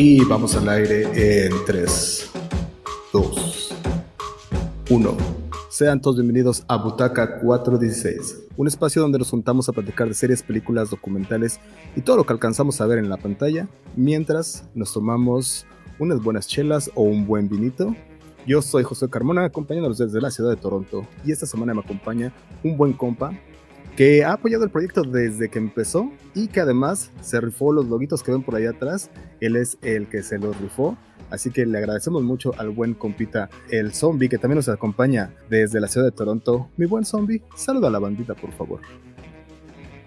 Y vamos al aire en 3, 2, 1. Sean todos bienvenidos a Butaca 416, un espacio donde nos juntamos a platicar de series, películas, documentales y todo lo que alcanzamos a ver en la pantalla, mientras nos tomamos unas buenas chelas o un buen vinito. Yo soy José Carmona, acompañándolos desde la ciudad de Toronto, y esta semana me acompaña un buen compa que ha apoyado el proyecto desde que empezó y que además se rifó los loguitos que ven por allá atrás. Él es el que se los rifó. Así que le agradecemos mucho al buen compita, el zombie, que también nos acompaña desde la ciudad de Toronto. Mi buen zombie, saluda a la bandita, por favor.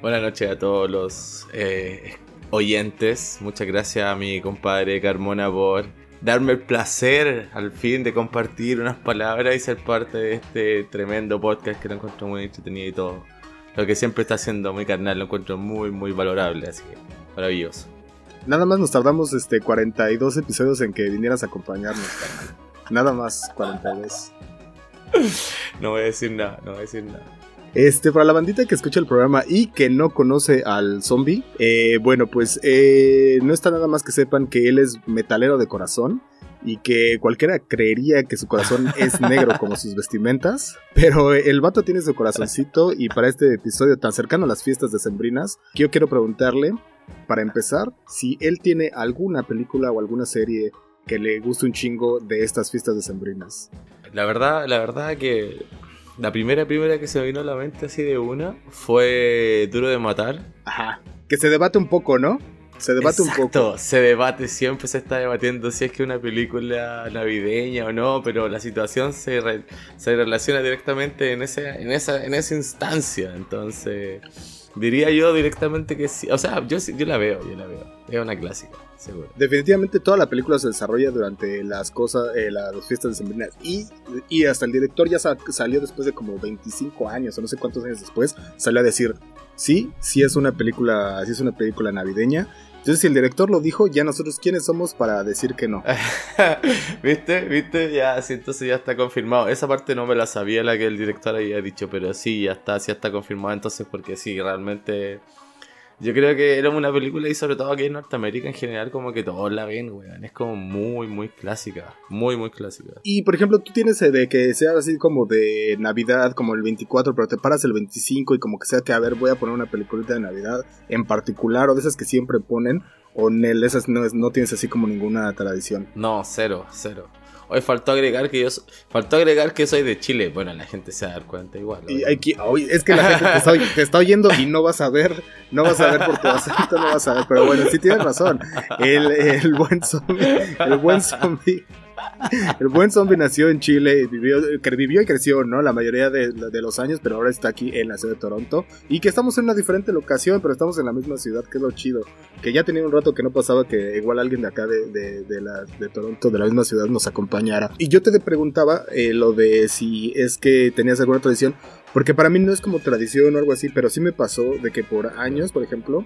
Buenas noches a todos los eh, oyentes. Muchas gracias a mi compadre Carmona por darme el placer al fin de compartir unas palabras y ser parte de este tremendo podcast que lo encuentro muy entretenido y todo lo que siempre está haciendo mi carnal lo encuentro muy, muy valorable, así que maravilloso. Nada más nos tardamos este 42 episodios en que vinieras a acompañarnos, carnal. Nada más 42. no voy a decir nada, no voy a decir nada. Este, para la bandita que escucha el programa y que no conoce al zombie, eh, bueno, pues eh, no está nada más que sepan que él es metalero de corazón y que cualquiera creería que su corazón es negro como sus vestimentas, pero el vato tiene su corazoncito y para este episodio tan cercano a las fiestas decembrinas, yo quiero preguntarle, para empezar, si él tiene alguna película o alguna serie que le guste un chingo de estas fiestas decembrinas. La verdad, la verdad que la primera primera que se me vino a la mente así de una fue Duro de Matar. Ajá. Que se debate un poco, ¿no? Se debate un poco. Se debate, siempre se está debatiendo si es que una película navideña o no, pero la situación se, se relaciona directamente en, ese, en, esa, en esa instancia. Entonces, diría yo directamente que sí. O sea, yo, yo la veo, yo la veo. Es una clásica, seguro. Definitivamente toda la película se desarrolla durante las cosas, eh, las fiestas decembrinas. Y, y hasta el director ya salió después de como 25 años, o no sé cuántos años después, salió a decir, sí, sí es una película, sí es una película navideña entonces, si el director lo dijo, ya nosotros quiénes somos para decir que no. ¿Viste? ¿Viste? Ya, sí, entonces ya está confirmado. Esa parte no me la sabía la que el director había dicho, pero sí, ya está, sí está confirmado entonces porque sí, realmente yo creo que era una película y sobre todo aquí en Norteamérica en general como que todos la ven, weón. Es como muy, muy clásica. Muy, muy clásica. Y por ejemplo, tú tienes de que sea así como de Navidad, como el 24, pero te paras el 25 y como que sea que, a ver, voy a poner una peliculita de Navidad en particular o de esas que siempre ponen. O en el, esas no, no tienes así como ninguna tradición. No, cero, cero. Hoy faltó agregar que yo faltó agregar que soy de Chile. Bueno, la gente se va a dar cuenta igual. Y es que la gente te está, oyendo y no vas a ver, no vas a ver por tu acento, no vas a ver. Pero bueno, sí tienes razón. El, el buen zombie, el buen zombie el buen zombie nació en Chile, vivió, vivió y creció, ¿no? La mayoría de, los años, pero ahora está aquí en la ciudad de Toronto. Y que estamos en una diferente locación, pero estamos en la misma ciudad, que es lo chido. Que ya tenía un rato que no pasaba que igual alguien de acá de, de, Toronto, de la misma ciudad, nos acompañara. Y yo te preguntaba eh, lo de si es que tenías alguna tradición, porque para mí no es como tradición o algo así, pero sí me pasó de que por años, por ejemplo,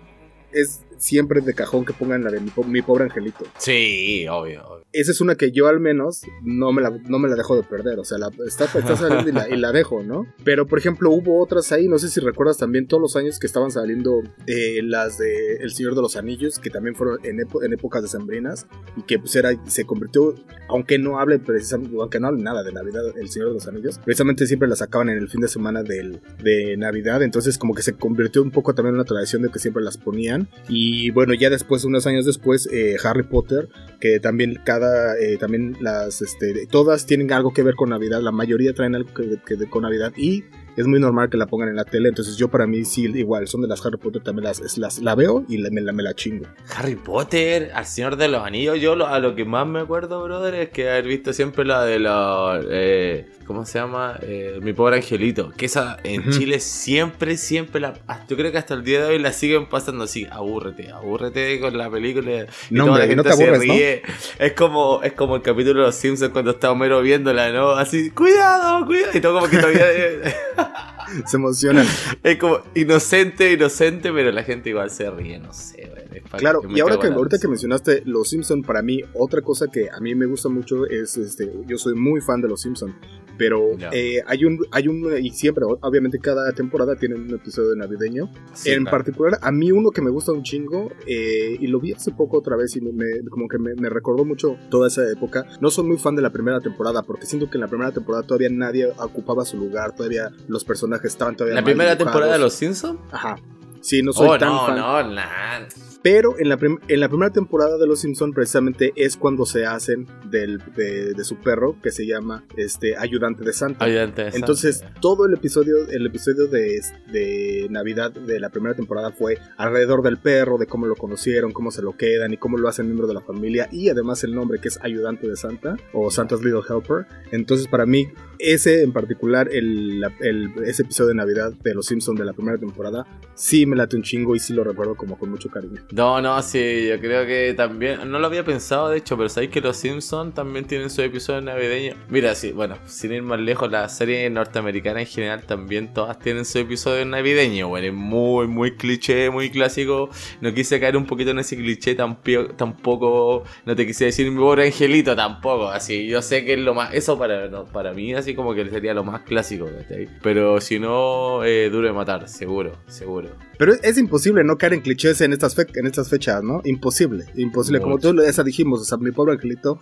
es siempre de cajón que pongan la de mi, pobre angelito. Sí, obvio, Esa es una que yo al menos no me la, no me la dejo de perder. O sea, la, está, saliendo y la, dejo, ¿no? Pero, por ejemplo, hubo otras ahí, no sé si recuerdas también todos los años que estaban saliendo eh, las de El Señor de los Anillos, que también fueron en, en épocas decembrinas y que pues era, se convirtió, aunque no hable precisamente, aunque no hable nada de Navidad, El Señor de los Anillos, precisamente siempre la sacaban en el fin de semana del, de Navidad, entonces como que se convirtió un poco también en una tradición de que siempre las ponían y bueno, ya después, unos años después, eh, Harry Potter, que también cada, eh, también las, este, todas tienen algo que ver con Navidad, la mayoría traen algo que, que con Navidad. Y es muy normal que la pongan en la tele. Entonces yo para mí sí, igual, son de las Harry Potter, también las, las la veo y me, la, me, la, chingo. Harry Potter, al Señor de los Anillos, yo a lo que más me acuerdo, brother, es que haber visto siempre la de la... Eh, ¿Cómo se llama? Eh, mi pobre angelito. Que esa en Chile siempre, siempre la... Yo creo que hasta el día de hoy la siguen pasando así. Abúrrete, abúrrete con la película. no, hombre, no te aburres, Es como, es como el capítulo de Los Simpsons cuando está Homero viéndola, ¿no? Así, cuidado, cuidado. Y todo como que todavía... se emocionan. Es como inocente, inocente, pero la gente igual se ríe, no sé. claro, y ahora que ahorita que mencionaste Los Simpson, para mí otra cosa que a mí me gusta mucho es, este, yo soy muy fan de Los Simpson. Pero eh, hay un, hay un, y siempre, obviamente cada temporada tiene un episodio navideño. Sí, en claro. particular, a mí uno que me gusta un chingo, eh, y lo vi hace poco otra vez y me, me- como que me, me recordó mucho toda esa época. No soy muy fan de la primera temporada porque siento que en la primera temporada todavía nadie ocupaba su lugar, todavía los personajes estaban todavía ¿La primera dibujados. temporada de Los Simpsons? Ajá. Sí, no soy Oh, tan no, fan. no, nah. Pero en la, en la primera temporada de Los Simpson precisamente es cuando se hacen del, de, de su perro que se llama este ayudante de Santa. Ayudante de Entonces Santa. todo el episodio, el episodio de, de Navidad de la primera temporada fue alrededor del perro, de cómo lo conocieron, cómo se lo quedan y cómo lo hacen miembro de la familia y además el nombre que es ayudante de Santa o Santa's Little Helper. Entonces para mí ese en particular, el, el- ese episodio de Navidad de Los Simpson de la primera temporada, sí me late un chingo y sí lo recuerdo como con mucho cariño. No, no, sí, yo creo que también, no lo había pensado de hecho, pero sabéis que los Simpsons también tienen su episodio navideño. Mira, sí, bueno, sin ir más lejos, las series norteamericanas en general también todas tienen su episodio navideño, bueno, es muy, muy cliché, muy clásico. No quise caer un poquito en ese cliché tampoco, no te quise decir mi pobre angelito tampoco, así, yo sé que es lo más, eso para, no, para mí así como que sería lo más clásico, ¿cachai? Pero si no, eh, duro de matar, seguro, seguro. Pero es, imposible no caer en clichés en estas, en estas fechas, ¿no? Imposible, imposible. Como tú esa dijimos, o sea, mi pobre angelito,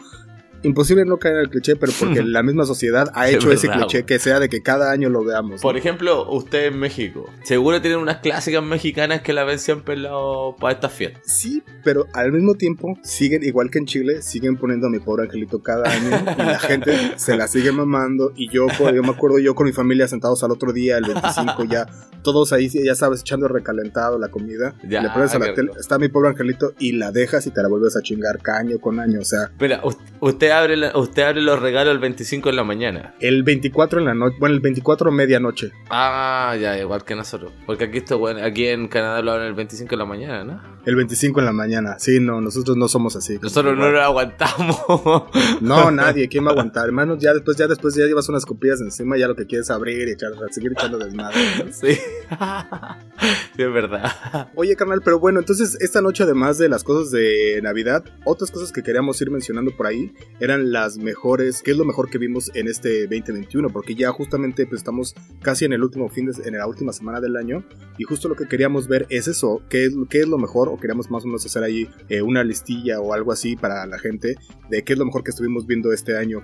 imposible no caer en el cliché, pero porque la misma sociedad ha Es hecho ese verdad, cliché que sea de que cada año lo veamos. ¿no? Por ejemplo, usted en México, seguro tienen unas clásicas mexicanas que la ven siempre lado para estas fiestas. Sí, pero al mismo tiempo siguen, igual que en Chile, siguen poniendo a mi pobre angelito cada año y la gente se la sigue mamando. Y yo, yo me acuerdo yo con mi familia sentados al otro día, el 25, ya todos ahí, ya sabes, echando recalentado la comida. Ya, le pones a la tele, está mi pobre angelito y la dejas y te la vuelves a chingar caño con año. O sea, Mira, us- usted abre, la- usted abre los regalos el 25 en la mañana. el 24 en la noche, bueno, el 24 medianoche. Ah, ya, igual que nosotros. Porque aquí, esto, bueno, aquí en Canadá lo abren el 25 en la mañana, ¿no? El 25 en la mañana. Sí, no, nosotros no somos así. Nosotros no lo aguantamos. No, nadie, ¿quién va a aguantar? Hermanos, ya después, ya después ya llevas unas copillas encima, ya lo que quieres es abrir y echar, seguir echando desmadre. ¿no? sí. sí, es verdad. Oye, carnal, pero bueno, entonces esta noche, además de las cosas de Navidad, otras cosas que queríamos ir mencionando por ahí eran las mejores, qué es lo mejor que vimos en este 2021, porque ya justamente pues, estamos casi en el último fin de, en la última semana del año, y justo lo que queríamos ver es eso, qué es, qué es lo mejor, o queríamos más o menos hacer ahí eh, una listilla o algo así para la gente de qué es lo mejor que estuvimos viendo este año.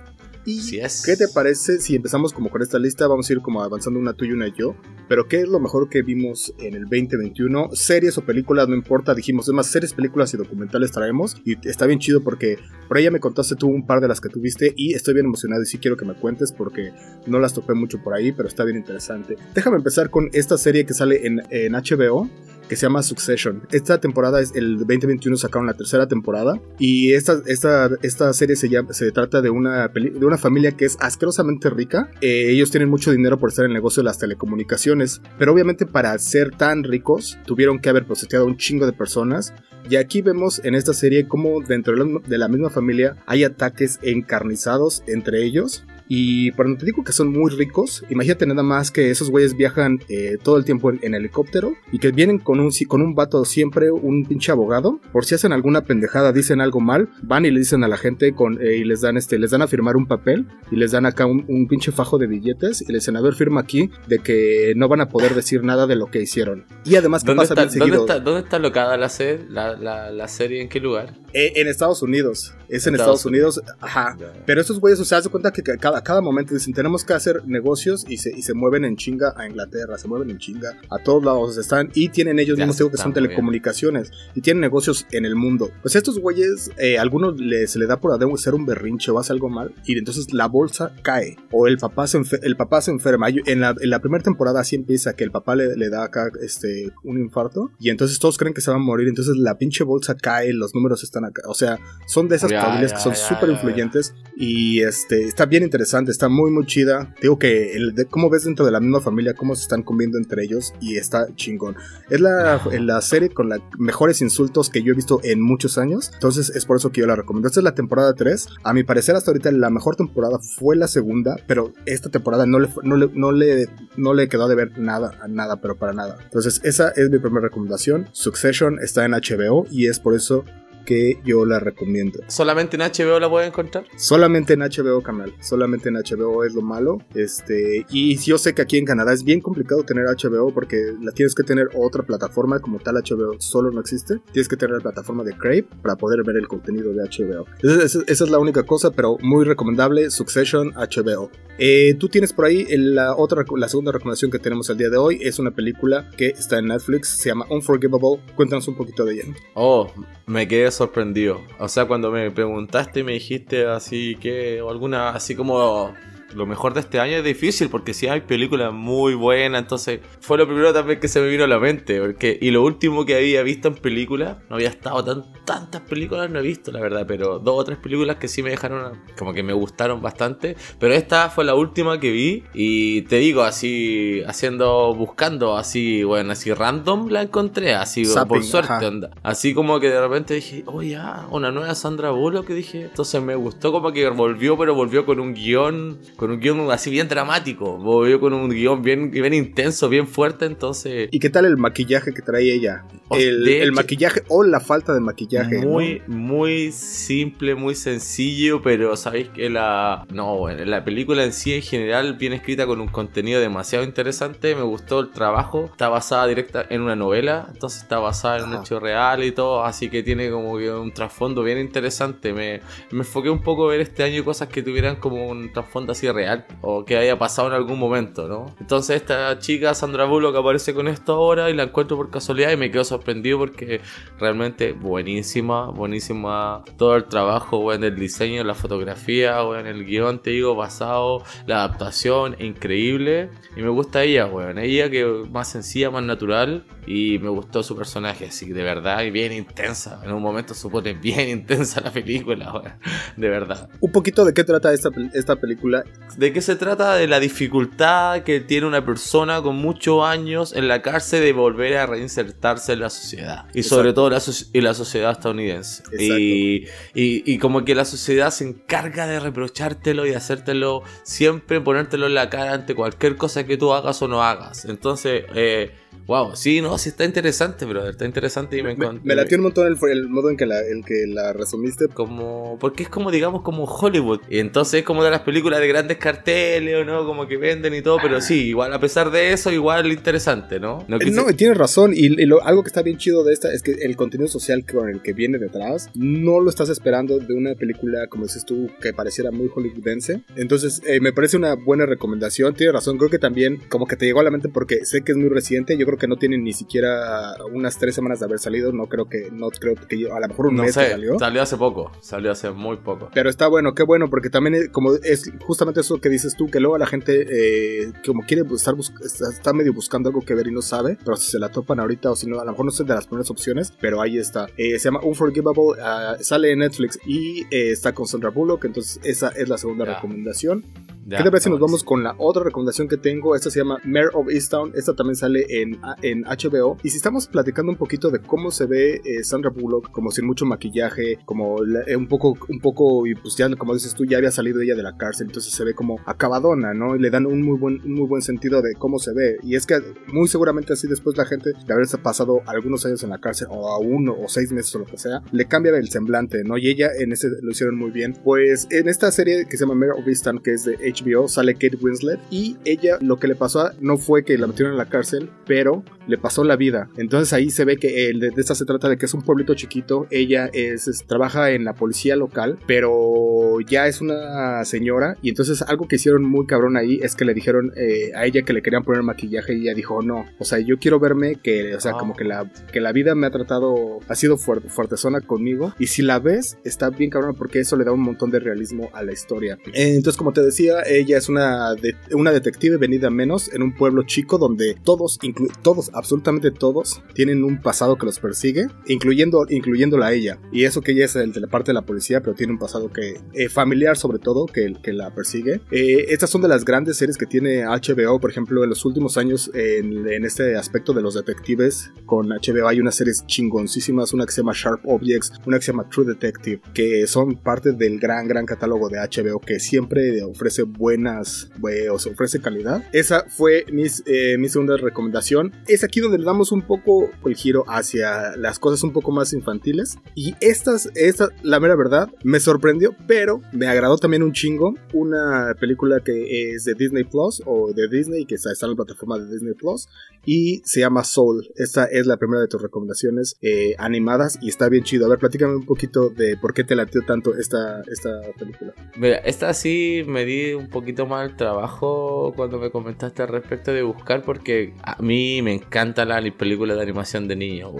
Y Así es. ¿Qué te parece si empezamos como con esta lista? Vamos a ir como avanzando una tú y una yo. Pero ¿qué es lo mejor que vimos en el 2021? Series o películas, no importa. Dijimos, es más, series, películas y documentales traemos. Y está bien chido porque por ahí ya me contaste tú un par de las que tuviste y estoy bien emocionado y sí quiero que me cuentes porque no las topé mucho por ahí, pero está bien interesante. Déjame empezar con esta serie que sale en, en HBO que se llama Succession. Esta temporada es el 2021 sacaron la tercera temporada y esta, esta, esta serie se, llama, se trata de una, peli- de una familia que es asquerosamente rica. Eh, ellos tienen mucho dinero por estar en el negocio de las telecomunicaciones, pero obviamente para ser tan ricos tuvieron que haber proceteado a un chingo de personas. Y aquí vemos en esta serie cómo dentro de la misma familia hay ataques encarnizados entre ellos. Y cuando te digo que son muy ricos, imagínate nada más que esos güeyes viajan eh, todo el tiempo en, en helicóptero y que vienen con un, con un vato siempre, un pinche abogado. Por si hacen alguna pendejada, dicen algo mal, van y le dicen a la gente con, eh, y les dan este, les dan a firmar un papel y les dan acá un, un pinche fajo de billetes y les dicen, a ver, firma aquí de que no van a poder decir nada de lo que hicieron. Y además, ¿qué ¿Dónde pasa está, bien ¿dónde, está, dónde está locada la, serie, la, la, la serie? ¿En qué lugar? Eh, en Estados Unidos. Es en Estados Estados Unidos. Ajá. Ya. Pero estos güeyes, o sea, de cuenta que ca- cada, cada momento dicen, tenemos que hacer negocios y se, y se mueven en chinga a Inglaterra, se mueven en chinga a todos lados están y tienen ellos Ya mismos, digo que son telecomunicaciones y tienen negocios en el mundo. Pues a estos güeyes, eh, algunos le- se le da por hacer un berrinche o hace algo mal y entonces la bolsa cae o el papá se, enfe- el papá se enferma. En la, en la primera temporada así empieza que el papá le, le da acá este, un infarto y entonces todos creen que se va a morir, entonces la pinche bolsa cae, los números están acá, o sea, son de esas familias que son súper influyentes y este está bien interesante, está muy muy chida. Digo que el de cómo ves dentro de la misma familia cómo se están comiendo entre ellos y está chingón. Es la, la serie con los mejores insultos que yo he visto en muchos años, entonces es por eso que yo la recomiendo. Esta es la temporada 3. A mi parecer hasta ahorita la mejor temporada fue la segunda, pero esta temporada no le no le, no le, no le quedó de ver nada, a nada, pero para nada. Entonces esa es mi primera recomendación. Succession está en HBO y es por eso que yo la recomiendo. ¿Solamente en HBO la pueden encontrar? Solamente en HBO canal, solamente en HBO es lo malo. Este, y yo sé que aquí en Canadá es bien complicado tener HBO porque la tienes que tener otra plataforma como tal HBO solo no existe. Tienes que tener la plataforma de Crave para poder ver el contenido de HBO. Esa, esa es la única cosa, pero muy recomendable Succession HBO. Eh, tú tienes por ahí la otra, la segunda recomendación que tenemos el día de hoy es una película que está en Netflix, se llama Unforgivable. Cuéntanos un poquito de ella. Oh, me quedé sorprendido. O sea, cuando me preguntaste y me dijiste así que, o alguna, así como lo mejor de este año es difícil porque si hay películas muy buenas, entonces fue lo primero también que se me vino a la mente. Porque, y lo último que había visto en películas, no había estado tan, tantas películas, no he visto la verdad, pero dos o tres películas que sí me dejaron, como que me gustaron bastante. Pero esta fue la última que vi y te digo, así, haciendo, buscando, así, bueno, así random la encontré, así por suerte, onda. Así como que de repente dije, oh ya, una nueva Sandra Bullock que dije, entonces me gustó como que volvió, pero volvió con un guion con un guion así bien dramático. Volvió con un guion bien, bien intenso, bien fuerte, entonces... ¿Y qué tal el maquillaje que trae ella? El, maquillaje o la falta de maquillaje. Muy, muy simple, muy sencillo, pero sabéis que la... No, bueno, la película en sí en general, bien escrita con un contenido demasiado interesante. Me gustó el trabajo. Está basada directa en una novela, entonces está basada en un hecho real y todo, así que tiene como que un trasfondo bien interesante. Me, me enfoqué un poco a ver este año cosas que tuvieran como un trasfondo así real o que haya pasado en algún momento, ¿no? Entonces esta chica, Sandra Bullock, aparece con esto ahora y la encuentro por casualidad y me quedo sorprendido porque realmente buenísima, buenísima todo el trabajo, en el diseño, la fotografía, o en el guion, te digo, basado, la adaptación, increíble. Y me gusta ella, weón, ella que más sencilla, más natural y me gustó su personaje, así de verdad, y bien intensa. En un momento supone bien intensa la película, de verdad. Un poquito de qué trata esta, esta película. ¿De qué se trata? De la dificultad que tiene una persona con muchos años en la cárcel de volver a reinsertarse en la sociedad. Y sobre todo la, y la sociedad estadounidense. Y, y, y, como que la sociedad se encarga de reprochártelo y hacértelo siempre, ponértelo en la cara ante cualquier cosa que tú hagas o no hagas. Entonces, eh, Wow, sí, no, sí está interesante, brother. Está interesante y me encontré. Me, latió un montón el, modo en que, la, el que la resumiste. Como. Porque es como, digamos, como Hollywood. Y entonces es como de las películas de grandes carteles, ¿o no? Como que venden y todo. Pero sí, igual, a pesar de eso, igual interesante, ¿no? No, eh, tienes razón. Y, algo que está bien chido de esta es que el contenido social con el que viene detrás no lo estás esperando de una película, como dices tú, que pareciera muy hollywoodense. Entonces, eh, me parece una buena recomendación. Tienes razón. Creo que también, como que te llegó a la mente porque sé que es muy reciente. Yo creo que no tienen ni siquiera unas tres semanas de haber salido. No creo que, no creo que a lo mejor un mes salió. Salió hace poco, salió hace muy poco. Pero está bueno, qué bueno, porque también como es justamente eso que dices tú, que luego la gente eh, como quiere estar está medio buscando algo que ver y no sabe, pero si se la topan ahorita o si no, a lo mejor no es de las primeras opciones, pero ahí está. Eh, se llama Unforgivable, ah, sale en Netflix y eh, está con Sandra Bullock, entonces esa es la segunda recomendación. ¿Qué te parece si nos vamos con la otra recomendación que tengo? Esta se llama Mayor of Easttown. Esta también sale en, en HBO. Y si estamos platicando un poquito de cómo se ve eh, Sandra Bullock, como sin mucho maquillaje, como eh, un poco, un poco, y pues ya, como dices tú, ya había salido ella de la cárcel, entonces se ve como acabadona, ¿no? Y le dan un muy buen, muy buen sentido de cómo se ve. Y es que muy seguramente así después la gente, de haberse pasado algunos años en la cárcel, o a uno o seis meses o lo que sea, le cambia el semblante, ¿no? Y ella en ese lo hicieron muy bien. Pues en esta serie que se llama Mayor of Easttown, que es de HBO, sale Kate Winslet y ella lo que le pasó no fue que la metieron en la cárcel, pero le pasó la vida. Entonces ahí se ve que el de, esta se trata de que es un pueblito chiquito, ella es, trabaja en la policía local, pero ya es una señora y entonces algo que hicieron muy cabrón ahí es que le dijeron eh, a ella que le querían poner maquillaje y ella dijo no, o sea yo quiero verme que, o sea como que la, que la vida me ha tratado, ha sido fuerte, fuertezona conmigo y si la ves está bien cabrón porque eso le da un montón de realismo a la historia. entonces como te decía, ella es una, una detective venida menos en un pueblo chico donde todos, todos, absolutamente todos, tienen un pasado que los persigue, incluyendo, incluyéndola a ella. Y eso que ella es el de la parte de la policía, pero tiene un pasado que eh, familiar sobre todo que, que la persigue. Eh, estas son de las grandes series que tiene HBO, por ejemplo, en los últimos años en, en este aspecto de los detectives. Con HBO hay unas series chingoncísimas, una que se llama Sharp Objects, una que se llama True Detective, que son parte del gran, gran catálogo de HBO que siempre ofrece buenas, o se ofrece calidad. Esa fue mis, eh, mi segunda recomendación. Es aquí donde le damos un poco el giro hacia las cosas un poco más infantiles. Y estas, esta, la mera verdad, me sorprendió, pero me agradó también un chingo. Una película que es de Disney Plus o de Disney, que está, en la plataforma de Disney Plus, y se llama Soul. Esta es la primera de tus recomendaciones eh, animadas y está bien chido. A ver, platícame un poquito de por qué te latió tanto esta, esta película. Mira, esta sí me di un poquito más el trabajo cuando me comentaste al respecto de buscar, porque a mí me encanta la película de animación de niños,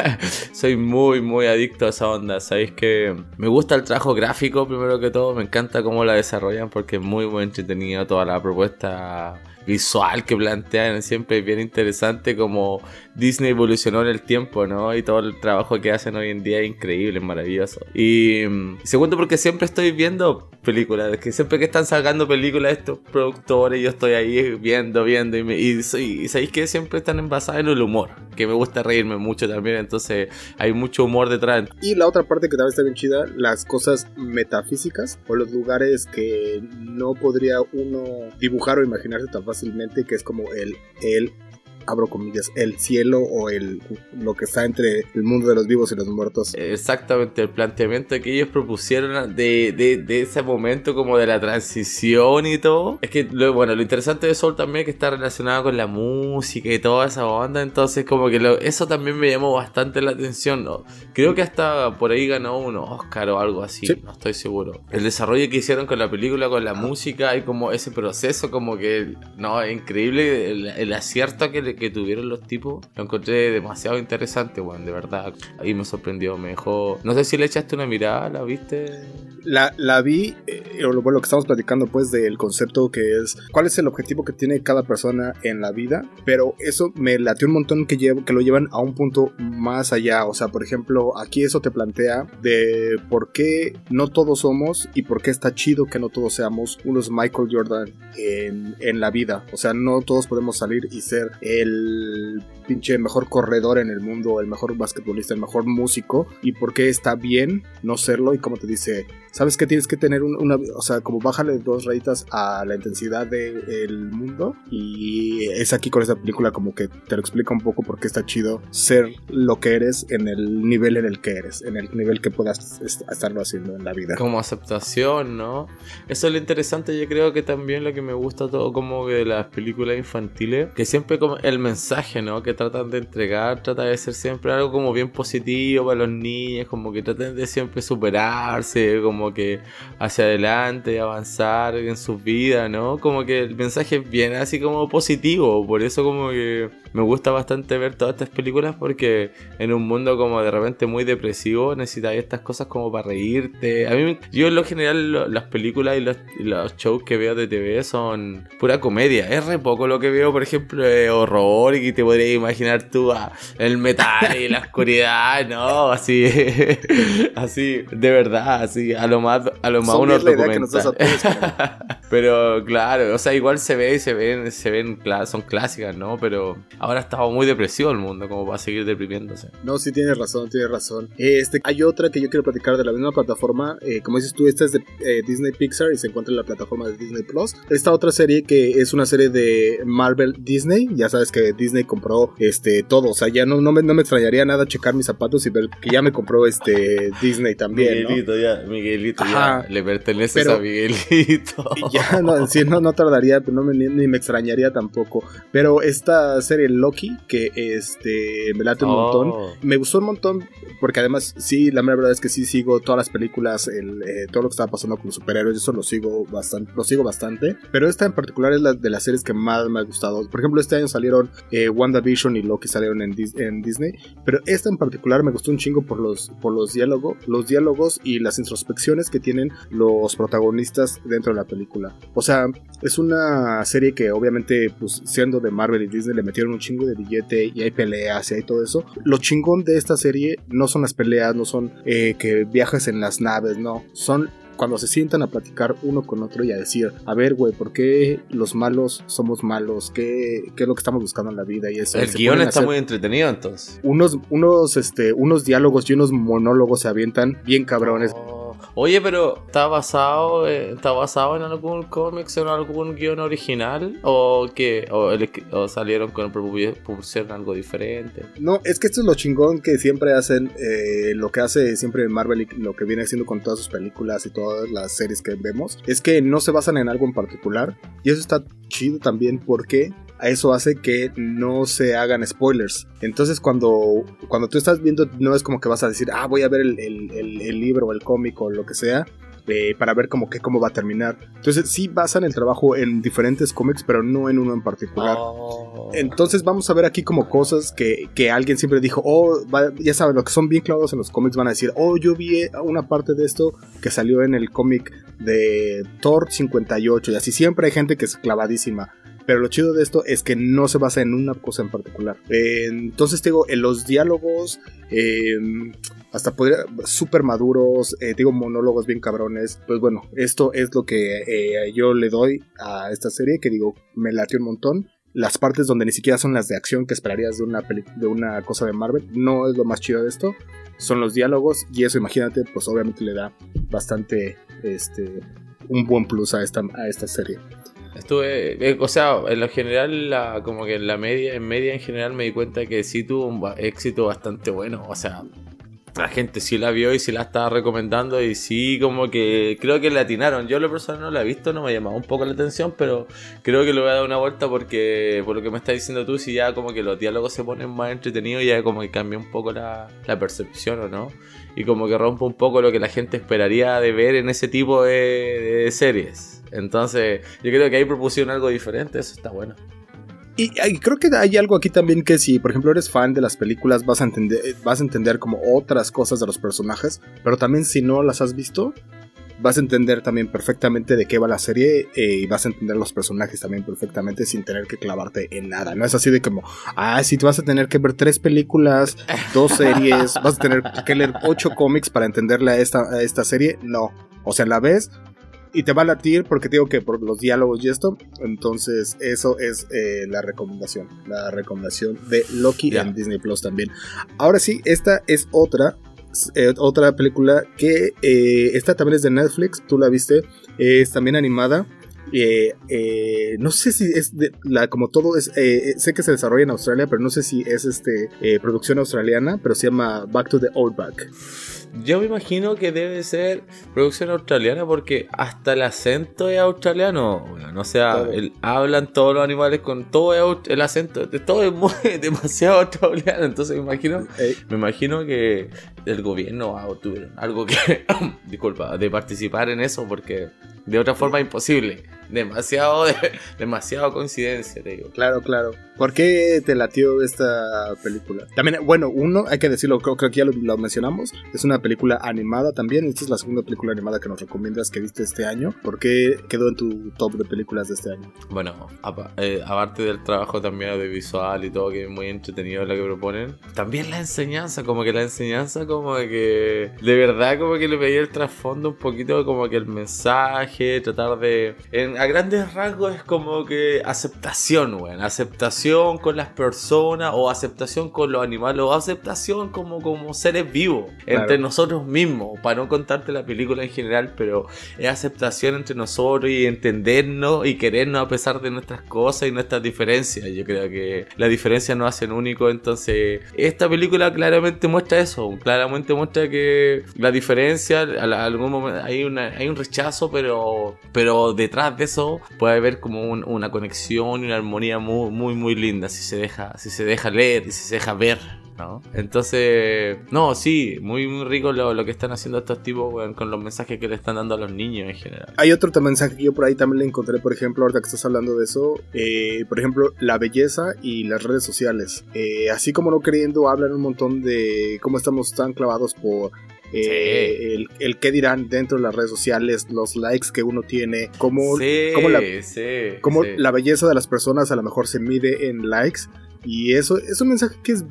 Soy muy, muy adicto a esa onda. Sabéis que me gusta el trabajo gráfico, primero que todo. Me encanta cómo la desarrollan porque es muy, muy entretenido toda la propuesta visual que plantean siempre es bien interesante como Disney evolucionó en el tiempo, ¿no? Y todo el trabajo que hacen hoy en día es increíble, maravilloso. Y, mm, segundo porque siempre estoy viendo películas, que siempre que están sacando películas estos productores yo estoy ahí viendo, viendo y, y, sabéis que siempre están envasadas en el humor, que me gusta reírme mucho también, entonces hay mucho humor detrás. Y la otra parte que también está bien chida, las cosas metafísicas o los lugares que no podría uno dibujar o imaginarse tan fácil fácilmente, que es como el, el abro comillas, el cielo o el lo que está entre el mundo de los vivos y los muertos. Exactamente, el planteamiento que ellos propusieron de, de, de ese momento como de la transición y todo. Es que, lo, bueno, lo interesante de Sol también es que está relacionado con la música y toda esa onda, entonces como que eso también me llamó bastante la atención, ¿no? Creo que hasta por ahí ganó un Oscar o algo así, no estoy seguro. El desarrollo que hicieron con la película, con la música y como ese proceso como que, no, es increíble el, el acierto que le que tuvieron los tipos, lo encontré demasiado interesante, weón, de verdad. Ahí me sorprendió, me dejó... No sé si le echaste una mirada, ¿la viste? La, la vi, eh, lo, lo que estamos platicando pues del concepto que es cuál es el objetivo que tiene cada persona en la vida, pero eso me late un montón que, que lo llevan a un punto más allá, o sea, por ejemplo, aquí eso te plantea de por qué no todos somos y por qué está chido que no todos seamos unos Michael Jordan en, en la vida, o sea, no todos podemos salir y ser el el pinche mejor corredor en el mundo, el mejor basquetbolista, el mejor músico, y por qué está bien no serlo, y como te dice, sabes que tienes que tener una, o sea, como bájale dos rayitas a la intensidad del mundo, y es aquí con esta película como que te lo explica un poco por qué está chido ser lo que eres en el nivel en el que eres, en el nivel que puedas estarlo haciendo en la vida. Como aceptación, ¿no? Eso es lo interesante, yo creo que también lo que me gusta todo como de las películas infantiles, que siempre como el mensaje, ¿no? Que tratan de entregar, trata de ser siempre algo como bien positivo para los niños, como que traten de siempre superarse, como que hacia adelante, avanzar en sus vidas, ¿no? Como que el mensaje bien así como positivo, por eso como que me gusta bastante ver todas estas películas porque en un mundo como de repente muy depresivo necesitas estas cosas como para reírte. A mí, yo en lo general las películas y los, los shows que veo de TV son pura comedia. Es re poco lo que veo, por ejemplo, de horror y que te podrías imaginar tú a el metal y la oscuridad, no, así, así, de verdad, así, a lo más, a lo más uno Pero claro, o sea, igual se ve y se ven, se ven, son clásicas, ¿no? Pero ahora estaba muy depresivo el mundo, como va a seguir deprimiéndose. No, sí tienes razón, tienes razón. Este, hay otra que yo quiero platicar de la misma plataforma, eh, como dices tú, esta es de eh, Disney Pixar y se encuentra en la plataforma de Disney Plus. Esta otra serie que es una serie de Marvel Disney, ya sabes que Disney compró este todo, o sea, ya no, no, me, no me extrañaría nada checar mis zapatos y ver que ya me compró este Disney también. Miguelito, ya, Miguelito, ya le perteneces a Miguelito. Ya, no, sí, no, no tardaría, no me, ni, me extrañaría tampoco. Pero esta serie Loki, que este me late un montón, oh. me gustó un montón porque además, sí, la verdad es que sí sigo todas las películas, el, eh, todo lo que estaba pasando con los superhéroes, eso lo sigo bastante, lo sigo bastante. Pero esta en particular es la de las series que más me ha gustado. Por ejemplo, este año salieron eh, WandaVision y Loki salieron en, en, Disney. Pero esta en particular me gustó un chingo por los, por los diálogos, los diálogos y las introspecciones que tienen los protagonistas dentro de la película. O sea, es una serie que obviamente, pues siendo de Marvel y Disney, le metieron un chingo de billete y hay peleas y hay todo eso. Lo chingón de esta serie no son las peleas, no son eh, que viajes en las naves, no. Son cuando se sientan a platicar uno con otro y a decir, a ver, güey, ¿por qué los malos somos malos? ¿Qué, ¿Qué, es lo que estamos buscando en la vida? Y eso. El guion está muy entretenido entonces. Unos, unos, este, unos diálogos y unos monólogos se avientan bien cabrones. Oh, Oye, pero ¿está basado, ¿está basado en algún cómic, en algún guion original? ¿O qué? ¿O, salieron con propusieron algo diferente? No, es que esto es lo chingón que siempre hacen, eh, lo que hace siempre Marvel y lo que viene haciendo con todas sus películas y todas las series que vemos, es que no se basan en algo en particular. Y eso está chido también porque eso hace que no se hagan spoilers. Entonces cuando, cuando tú estás viendo, no es como que vas a decir, ah, voy a ver el, el libro o el cómic o lo que sea, para ver como que cómo va a terminar. Entonces sí basan el trabajo en diferentes cómics, pero no en uno en particular. Oh. Entonces vamos a ver aquí como cosas que, que alguien siempre dijo, oh, ya saben, lo que son bien clavados en los cómics van a decir, oh, yo vi una parte de esto que salió en el cómic de Thor 58 y así siempre hay gente que es clavadísima. Pero lo chido de esto es que no se basa en una cosa en particular. entonces, digo, en los diálogos, eh, hasta podría, súper maduros, eh, digo, monólogos bien cabrones. Pues bueno, esto es lo que eh, yo le doy a esta serie, que digo, me latió un montón. Las partes donde ni siquiera son las de acción que esperarías de una, de una cosa de Marvel, no es lo más chido de esto, son los diálogos y eso imagínate, pues obviamente le da bastante, este, un buen plus a esta, a esta serie. Estuve, eh, o sea, en lo general, la, como que en la media, en media en general me di cuenta que sí tuvo un éxito bastante bueno. O sea, la gente sí la vio y sí la estaba recomendando y sí como que creo que le atinaron. Yo lo personal no la he visto, no me ha llamado un poco la atención, pero creo que le voy a dar una vuelta porque por lo que me estás diciendo tú, si ya como que los diálogos se ponen más entretenidos, ya como que cambia un poco la, percepción o no. Y como que rompe un poco lo que la gente esperaría de ver en ese tipo de series. Entonces yo creo que ahí propusieron algo diferente, eso está bueno. Y, creo que hay algo aquí también que si, por ejemplo, eres fan de las películas, vas a entender, vas a entender como otras cosas de los personajes, pero también si no las has visto, vas a entender también perfectamente de qué va la serie eh, y vas a entender los personajes también perfectamente sin tener que clavarte en nada. No es así de como, ah, si te vas a tener que ver tres películas, dos series, vas a tener que leer ocho cómics para entenderle a esta, a esta serie. No. O sea, la ves, y te va a latir porque digo que por los diálogos y esto. Entonces, eso es eh, la recomendación. La recomendación de Loki en Disney Plus también. Ahora sí, esta es otra. Eh, otra película que eh, esta también es de Netflix. Tú la viste. Es también animada. no sé si es de, la como todo es sé que se desarrolla en Australia pero no sé si es este producción australiana pero se llama Back to the Old Back yo me imagino que debe ser producción australiana porque hasta el acento es australiano. o sea, hablan todos los animales con todo el acento, todo es muy, demasiado australiano. Entonces me imagino, me imagino que el gobierno tuvo algo que, disculpa, de participar en eso porque de otra forma imposible. Demasiado, demasiado coincidencia, te digo. Claro, claro. ¿Por qué te latió esta película? También, bueno, uno, hay que decirlo, creo, que ya lo, mencionamos. Es una película animada también. Esta es la segunda película animada que nos recomiendas que viste este año. ¿Por qué quedó en tu top de películas de este año? Bueno, eh, aparte del trabajo también audiovisual y todo, que es muy entretenido lo que proponen, también la enseñanza, como que la enseñanza, como que de verdad, como que le veía el trasfondo un poquito, como que el mensaje, tratar de. a grandes rasgos es como que aceptación, weón. Aceptación con las personas, o aceptación con los animales, o aceptación como, como seres vivos entre nosotros mismos. Para no contarte la película en general, pero es aceptación entre nosotros y entendernos y querernos a pesar de nuestras cosas y nuestras diferencias. Yo creo que la diferencia nos hacen único. Entonces, esta película claramente muestra eso. Claramente muestra que la diferencia, a algún momento hay, una, hay un rechazo, pero, pero detrás de eso puede haber como una conexión y una armonía muy, muy, muy linda si se deja, si se deja leer y si se deja ver. Entonces, no, sí, muy, muy rico lo, que están haciendo estos tipos con los mensajes que le están dando a los niños en general. Hay otro mensaje que yo por ahí también le encontré, por ejemplo, ahorita que estás hablando de eso, eh, por ejemplo, la belleza y las redes sociales. Eh, así como no queriendo, hablan un montón de cómo estamos tan clavados por eh, el, el qué dirán dentro de las redes sociales, los likes que uno tiene, cómo, la, la belleza de las personas a lo mejor se mide en likes. Y eso es un mensaje que es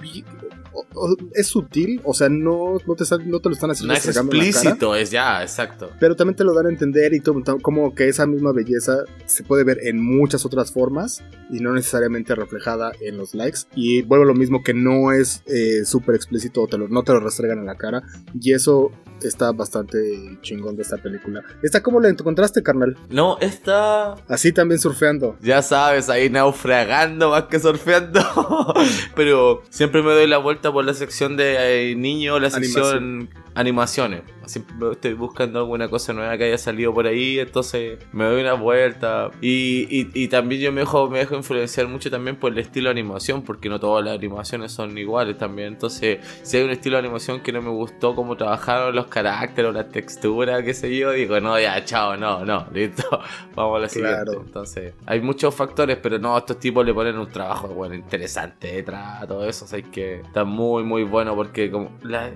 es sutil, o sea, no, no, te, no te lo están haciendo. No es explícito, es ya, exacto. Pero también te lo dan a entender y todo, como que esa misma belleza se puede ver en muchas otras formas y no necesariamente reflejada en los likes. Y vuelvo a lo mismo que no es eh, súper explícito, te lo, no te lo restregan en la cara. Y eso está bastante chingón de esta película. ¿Está cómo la encontraste, carnal? No, está... Así también surfeando. Ya sabes, ahí naufragando más que surfeando. Pero siempre me doy la vuelta por la sección de eh, niño, la sección animaciones. Siempre estoy buscando alguna cosa nueva que haya salido por ahí, entonces me doy una vuelta. Y, y, también yo me dejo, me dejo influenciar mucho también por el estilo de animación, porque no todas las animaciones son iguales también. Entonces, si hay un estilo de animación que no me gustó, como trabajaron los caracteres o la textura, qué sé yo, digo, no, ya, chao, no, no, listo, vamos a la siguiente. Entonces, hay muchos factores, pero no, estos tipos le ponen un trabajo bueno, interesante detrás, todo eso, o sea, que está muy, muy bueno, porque, como,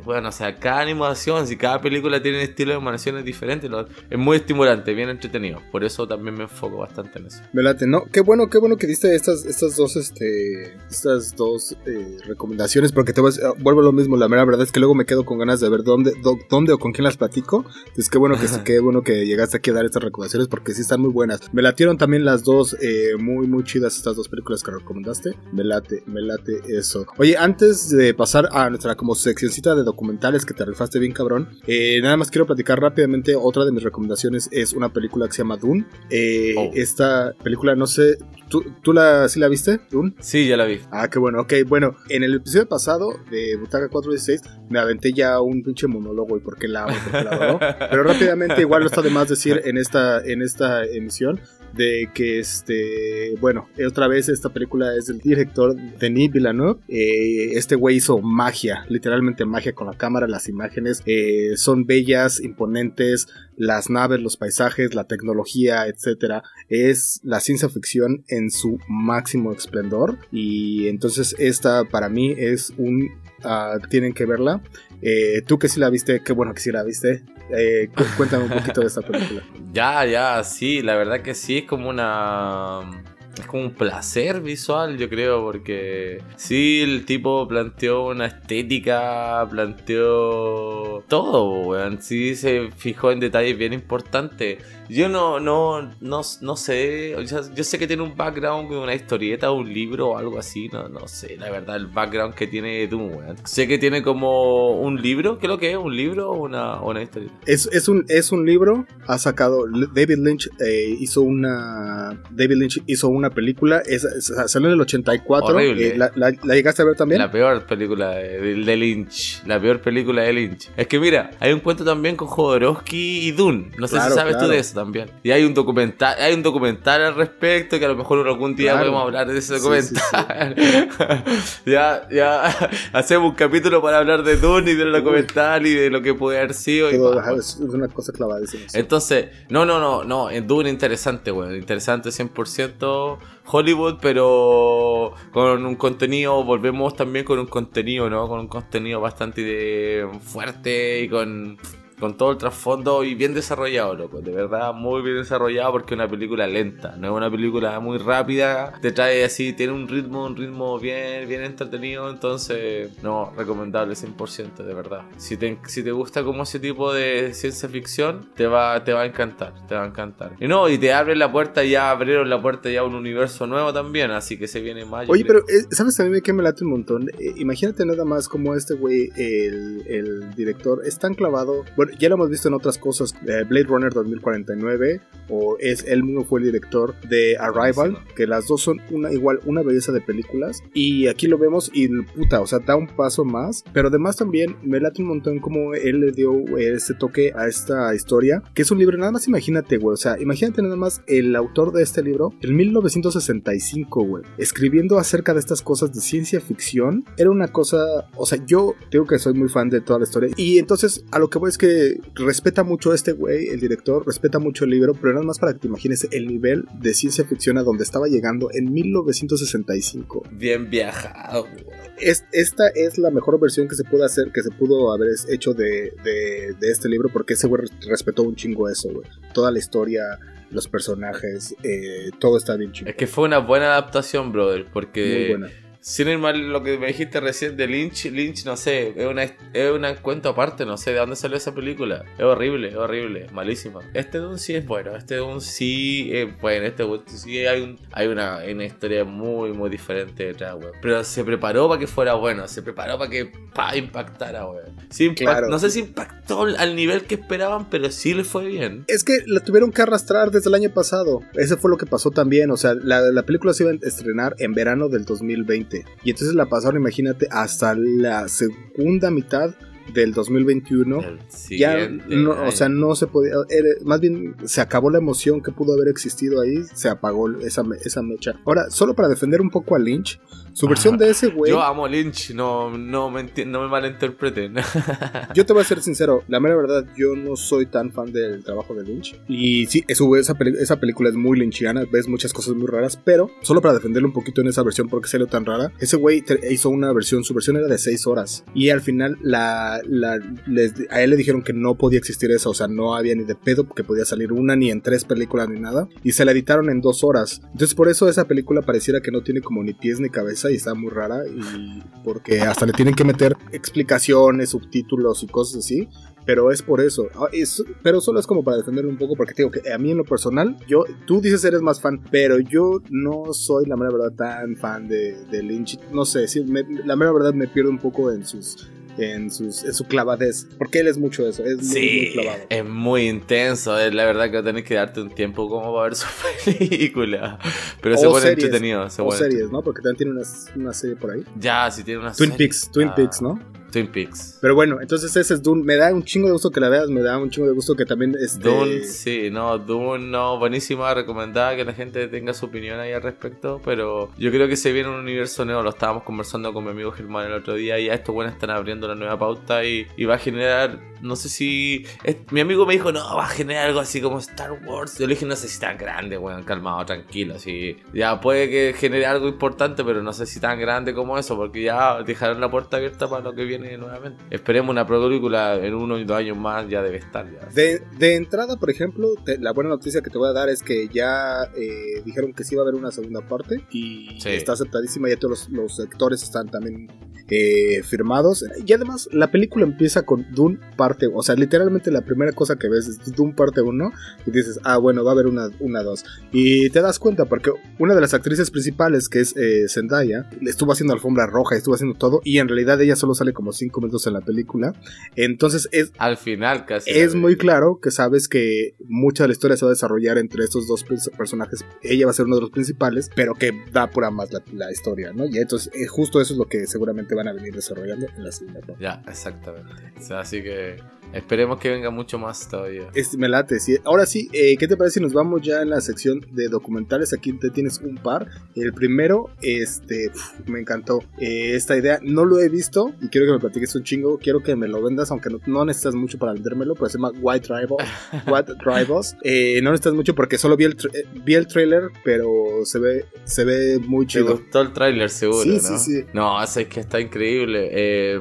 bueno, o sea, cada animación si cada película tiene estilo de animaciones diferentes, es muy estimulante, bien entretenido. Por eso también me enfoco bastante en eso. Me late, ¿no? Qué bueno, qué bueno que diste estas, estas dos, este, estas dos eh, recomendaciones, porque te vas, vuelvo a lo mismo, la mera verdad es que luego me quedo con ganas de ver dónde, dónde o con quién las platico. Entonces qué bueno que, qué bueno que llegaste aquí a dar estas recomendaciones, porque sí están muy buenas. Me latieron también las dos, eh, muy, muy chidas estas dos películas que recomendaste. Me late, me late eso. Oye, antes de pasar a nuestra como seccioncita de documentales que te rifaste bien cabrón. Eh, nada más quiero platicar rápidamente. Otra de mis recomendaciones es una película que se llama Dune. Eh, oh. Esta película, no sé, ¿tú, tú la, sí la viste, Dune? Sí, ya la vi. Ah, qué bueno. Ok, bueno, en el episodio pasado de Butaca 416 me aventé ya un pinche monólogo y por qué la Pero rápidamente, igual no está de más decir en esta, en esta emisión de que este, bueno, otra vez esta película es del director Denis Villeneuve. Eh, este güey hizo magia, literalmente magia con la cámara, las imágenes eh, son bellas, imponentes, las naves, los paisajes, la tecnología, etcétera. Es la ciencia ficción en su máximo esplendor y entonces esta para mí es un uh, tienen que verla. Eh, tú que sí la viste, qué bueno que sí la viste. Eh, cuéntame un poquito de esta película. Ya, ya, sí, la verdad que sí, es como una es como un placer visual, yo creo, porque sí, el tipo planteó una estética, planteó todo, weón. Sí, se fijó en detalles bien importantes. Yo no, no, no, no sé. yo sé que tiene un background, una historieta, un libro o algo así. No, no sé, la verdad, el background que tiene Doom, weón. Sé que tiene como un libro. ¿Qué es lo que es? ¿Un libro o una, una historieta? Es, es, un, es un libro. Ha sacado. David Lynch eh, hizo una. David Lynch hizo una película. Es, salió en el 84. Eh, la, la, llegaste a ver también? La peor película de, de, Lynch. La peor película de Lynch. Es que mira, hay un cuento también con Jodorowsky y Dune. No sé si sabes tú de eso también. Y hay un documental, hay un documental al respecto que a lo mejor algún día podemos hablar de ese documental. ya, ya hacemos un capítulo para hablar de Dune y del documental y de lo que puede haber sido. es una cosa clavadísima. Entonces, no, no, no, no, en Dune interesante, güey. Interesante 100% Hollywood, pero con un contenido, volvemos también con un contenido, ¿no? Con un contenido bastante fuerte y con con todo el trasfondo y bien desarrollado, loco. De verdad, muy bien desarrollado porque es una película lenta, no es una película muy rápida. Te trae así, tiene un ritmo, un ritmo bien, bien entretenido. Entonces, no, recomendable 100%, de verdad. Si te, si te gusta como ese tipo de ciencia ficción, te va, te va a encantar, te va a encantar. Y no, y te abre la puerta, ya abrieron la puerta ya a un universo nuevo también, así que se viene más. Oye, pero, eh, ¿sabes a mí que me late un montón? Eh, imagínate nada más como este güey, el, el director, es tan clavado. Bueno, ya lo hemos visto en otras cosas, eh, Blade Runner 2049, o es él mismo fue el director de Arrival, que las dos son una igual, una belleza de películas, y aquí lo vemos y puta, o sea, da un paso más, pero además también me late un montón como él le dio ese toque a esta historia, que es un libro, nada más imagínate, güey, o sea, imagínate nada más el autor de este libro, en 1965, güey, escribiendo acerca de estas cosas de ciencia ficción, era una cosa, o sea, yo digo que soy muy fan de toda la historia, y entonces a lo que voy es que respeta mucho a este güey, el director, respeta mucho el libro, pero nada más para que te imagines el nivel de ciencia ficción a donde estaba llegando en 1965. Bien viajado. Es, esta es la mejor versión que se pudo hacer, que se pudo haber hecho de, este libro, porque ese güey respetó un chingo eso, güey. Toda la historia, los personajes, eh, todo está bien chido. Es que fue una buena adaptación, brother, porque... sin ir mal lo que me dijiste recién de Lynch, Lynch, no sé, es una, es una cuento aparte, no sé de dónde salió esa película. Es horrible, es horrible, malísima. Este Dune sí es bueno, este Dune sí es bueno, este Dune sí hay, un, hay una, una historia muy, muy diferente detrás, weón. Pero se preparó para que fuera bueno, se preparó para que pa, impactara, weón. Sí, Claro. No sé si impactó al nivel que esperaban, pero sí le fue bien. Es que la tuvieron que arrastrar desde el año pasado. Ese fue lo que pasó también. O sea, la, la película se iba a estrenar en verano del 2020. Y entonces la pasaron, imagínate, hasta la segunda mitad del 2021. El Ya, no, o sea, no se podía. era- más bien se acabó la emoción que pudo haber existido ahí. Se apagó esa, esa mecha. Ahora, solo para defender un poco a Lynch, su versión de ese güey. Yo amo a Lynch, no, no, me, no me malinterpreten. Yo te voy a ser sincero, la mera verdad, yo no soy tan fan del trabajo de Lynch. Y sí, eso, esa, esa película es muy lynchiana, ves muchas cosas muy raras, pero solo para defenderlo un poquito en esa versión, porque salió tan rara, ese güey hizo una versión, su versión era de 6 horas. Y al final la, les- a él le dijeron que no podía existir eso, o sea, no había ni de pedo que podía salir una, ni en tres películas, ni nada. Y se la editaron en 2 horas. Entonces por eso esa película pareciera que no tiene como ni pies ni cabeza y está muy rara. Y porque hasta le tienen que meter explicaciones, subtítulos y cosas así. Pero es por eso. Ah, es- pero solo es como para defenderlo un poco. Porque te digo que a mí en lo personal, yo, tú dices eres más fan. Pero yo no soy la mera verdad tan fan de, Lynch. No sé, sí, la mera verdad me pierdo un poco en sus. En, sus, en su clavadez. Porque él es mucho eso. Es muy, muy Sí, clavado. es muy intenso. Es la verdad que tenés que darte un tiempo como para ver su película. Pero se O pone series, entretenido. Se O pone series, ¿no? Porque también tiene una, una serie por ahí. Ya, si tiene una Twin serie. Peaks, Twin Ah, Peaks, ¿no? Twin Peaks. Pero bueno, entonces ese es Dune. Me da un chingo de gusto que la veas, me da un chingo de gusto que también este, Dune, sí, no, Dune, no, buenísima, recomendada que la gente tenga su opinión ahí al respecto, pero yo creo que se viene un universo nuevo, lo estábamos conversando con mi amigo Germán el otro día y ya estos buenos están abriendo la nueva pauta y, y va a generar, no sé si, es- mi amigo me dijo, no, va a generar algo así como Star Wars, yo le dije, no sé si tan grande, weón, calmado, tranquilo, así, ya puede que genere algo importante, pero no sé si tan grande como eso, porque ya dejaron la puerta abierta para lo que viene nuevamente. Esperemos una película en uno y dos años más, ya debe estar ya. De, de entrada, por ejemplo, te- la buena noticia que te voy a dar es que ya eh, dijeron que sí va a haber una segunda parte y Sí. está aceptadísima, ya todos los, los sectores están también eh, firmados. Y además, la película empieza con Dune parte, o sea, literalmente la primera cosa que ves es Dune parte 1 y dices, ah, bueno, va a haber una, una 2. Y te das cuenta porque una de las actrices principales, que es eh, Zendaya, le estuvo haciendo alfombra roja, estuvo haciendo todo y en realidad ella solo sale como 5 minutos en la película. Entonces es, Al final casi. es muy claro que sabes que mucha de la historia se va a desarrollar entre estos dos pers- personajes. Ella va a ser uno de los principales, pero que da pura más la, la historia, ¿no? Y entonces eh, justo eso es lo que seguramente van a venir desarrollando en la segunda parte. Ya, exactamente. O sea, así que esperemos que venga mucho más todavía. Este, me late, sí. Ahora sí, eh, ¿qué te parece si nos vamos ya en la sección de documentales? Aquí te tienes un par. El primero, este, me encantó eh, esta idea. No lo he visto y quiero que me platiques un chingo. Quiero que me lo vendas, aunque no, no necesitas mucho para vendérmelo, pero se llama White Tribal. White Tribals. Eh, no necesitas mucho porque solo vi el, eh, vi el trailer, pero se ve, se ve muy ¿Te chido. gustó el tráiler seguro, Sí, no? sí, sí. No, es que está increíble. Eh,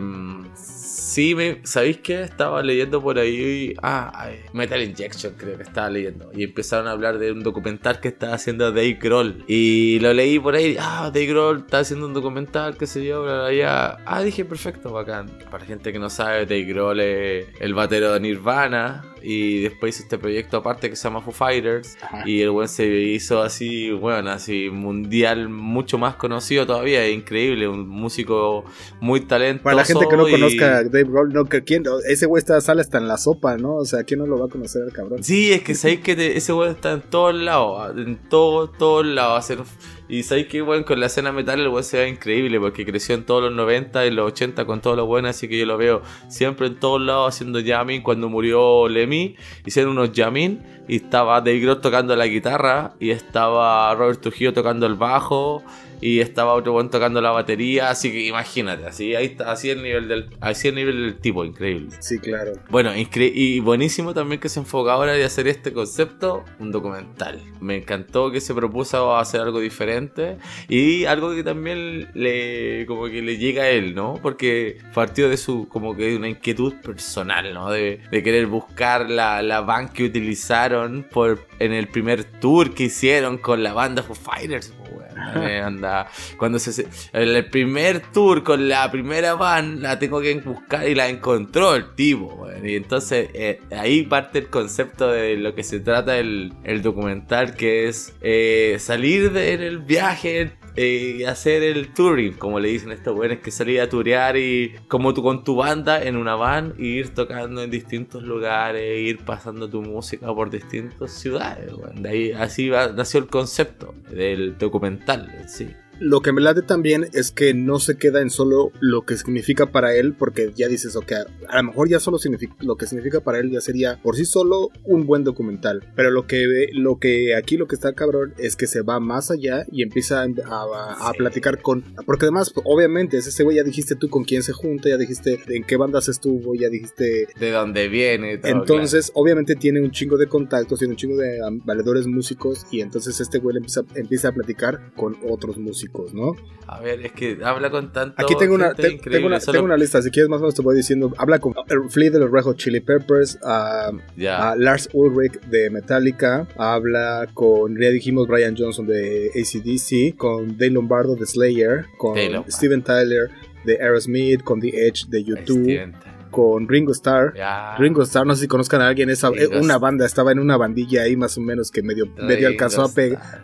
sí, me, ¿sabéis qué? Estaba leyendo por ahí. Ah, ay, Metal Injection creo que estaba leyendo. Y empezaron a hablar de un documental que estaba haciendo Dave Grohl. Y lo leí por ahí. Ah, Dave Grohl está haciendo un documental, qué sé yo. Ah, dije, perfecto, bacán. Para gente que no sabe, Dave Grohl es el batero de Nirvana. Y después hizo este proyecto aparte que se llama Foo Fighters. Ajá. Y el buen se hizo así, bueno, así mundial, mucho más conocido todavía, increíble, un músico muy talentoso. Para la gente que no y- conozca a Dave Grohl, no, que quién, ese güey está, sale hasta en la sopa, ¿no? O sea, ¿quién no lo va a conocer el cabrón? Sí, es que sabéis que te- ese weón está en todos lados, en todos, todos lados. hacer- Y sabéis que weón con la escena metal el weón se ve increíble porque creció en todos los 90 y los 80 con todos los buenos, así que yo lo veo siempre en todos lados haciendo jamming. Cuando murió Lemmy, hicieron unos jamming y estaba Dave Grohl tocando la guitarra y estaba Robert Trujillo tocando el bajo y estaba otro weón tocando la batería, así que imagínate, así ahí está, así el nivel del, así el nivel del tipo, increíble. Sí, claro. Bueno, y buenísimo también que se enfoca ahora de hacer este concepto, un documental. Me encantó que se propuso hacer algo diferente y algo que también le como que le llega a él, ¿no? Porque partió de su como que de una inquietud personal, ¿no? De, de querer buscar la, la van que utilizaron por, en el primer tour que hicieron con la banda Foo Fighters, po, weón. Cuando se, el primer tour con la primera van la tengo que buscar y la encontró el tipo. Y entonces eh, ahí parte el concepto de lo que se trata el, el documental, que es eh, salir del viaje eh, hacer el touring, como le dicen estos buenos, que salir a turear y como tú con tu banda en una van, y ir tocando en distintos lugares, ir pasando tu música por distintas ciudades. De ahí así nació el concepto del documental, sí. Lo que me late también es que no se queda en solo lo que significa para él, porque ya dices, ok, a lo mejor ya solo significa, lo que significa para él ya sería por sí solo un buen documental. Pero lo que, lo que aquí lo que está cabrón es que se va más allá y empieza a, platicar con. Porque además, obviamente, ese güey ya dijiste tú con quién se junta, ya dijiste en qué bandas estuvo, ya dijiste. De dónde viene. entonces, obviamente tiene un chingo de contactos, tiene un chingo de valedores músicos y entonces este güey empieza, empieza a platicar con otros músicos. ¿No? A ver, es que habla con tanto. Aquí tengo una, tengo una, tengo una, lista, si quieres más o menos te voy diciendo. Habla con Flea de los Red Hot Chili Peppers, a, Lars Ulrich de Metallica, habla con, ya dijimos, Brian Johnson de ACDC, con Dave Lombardo de Slayer, con Steven Tyler de Aerosmith, con The Edge de YouTube con Ringo Starr. Ringo Starr, no sé si conozcan a alguien, esa, una banda, estaba en una bandilla ahí más o menos que medio, medio alcanzó a,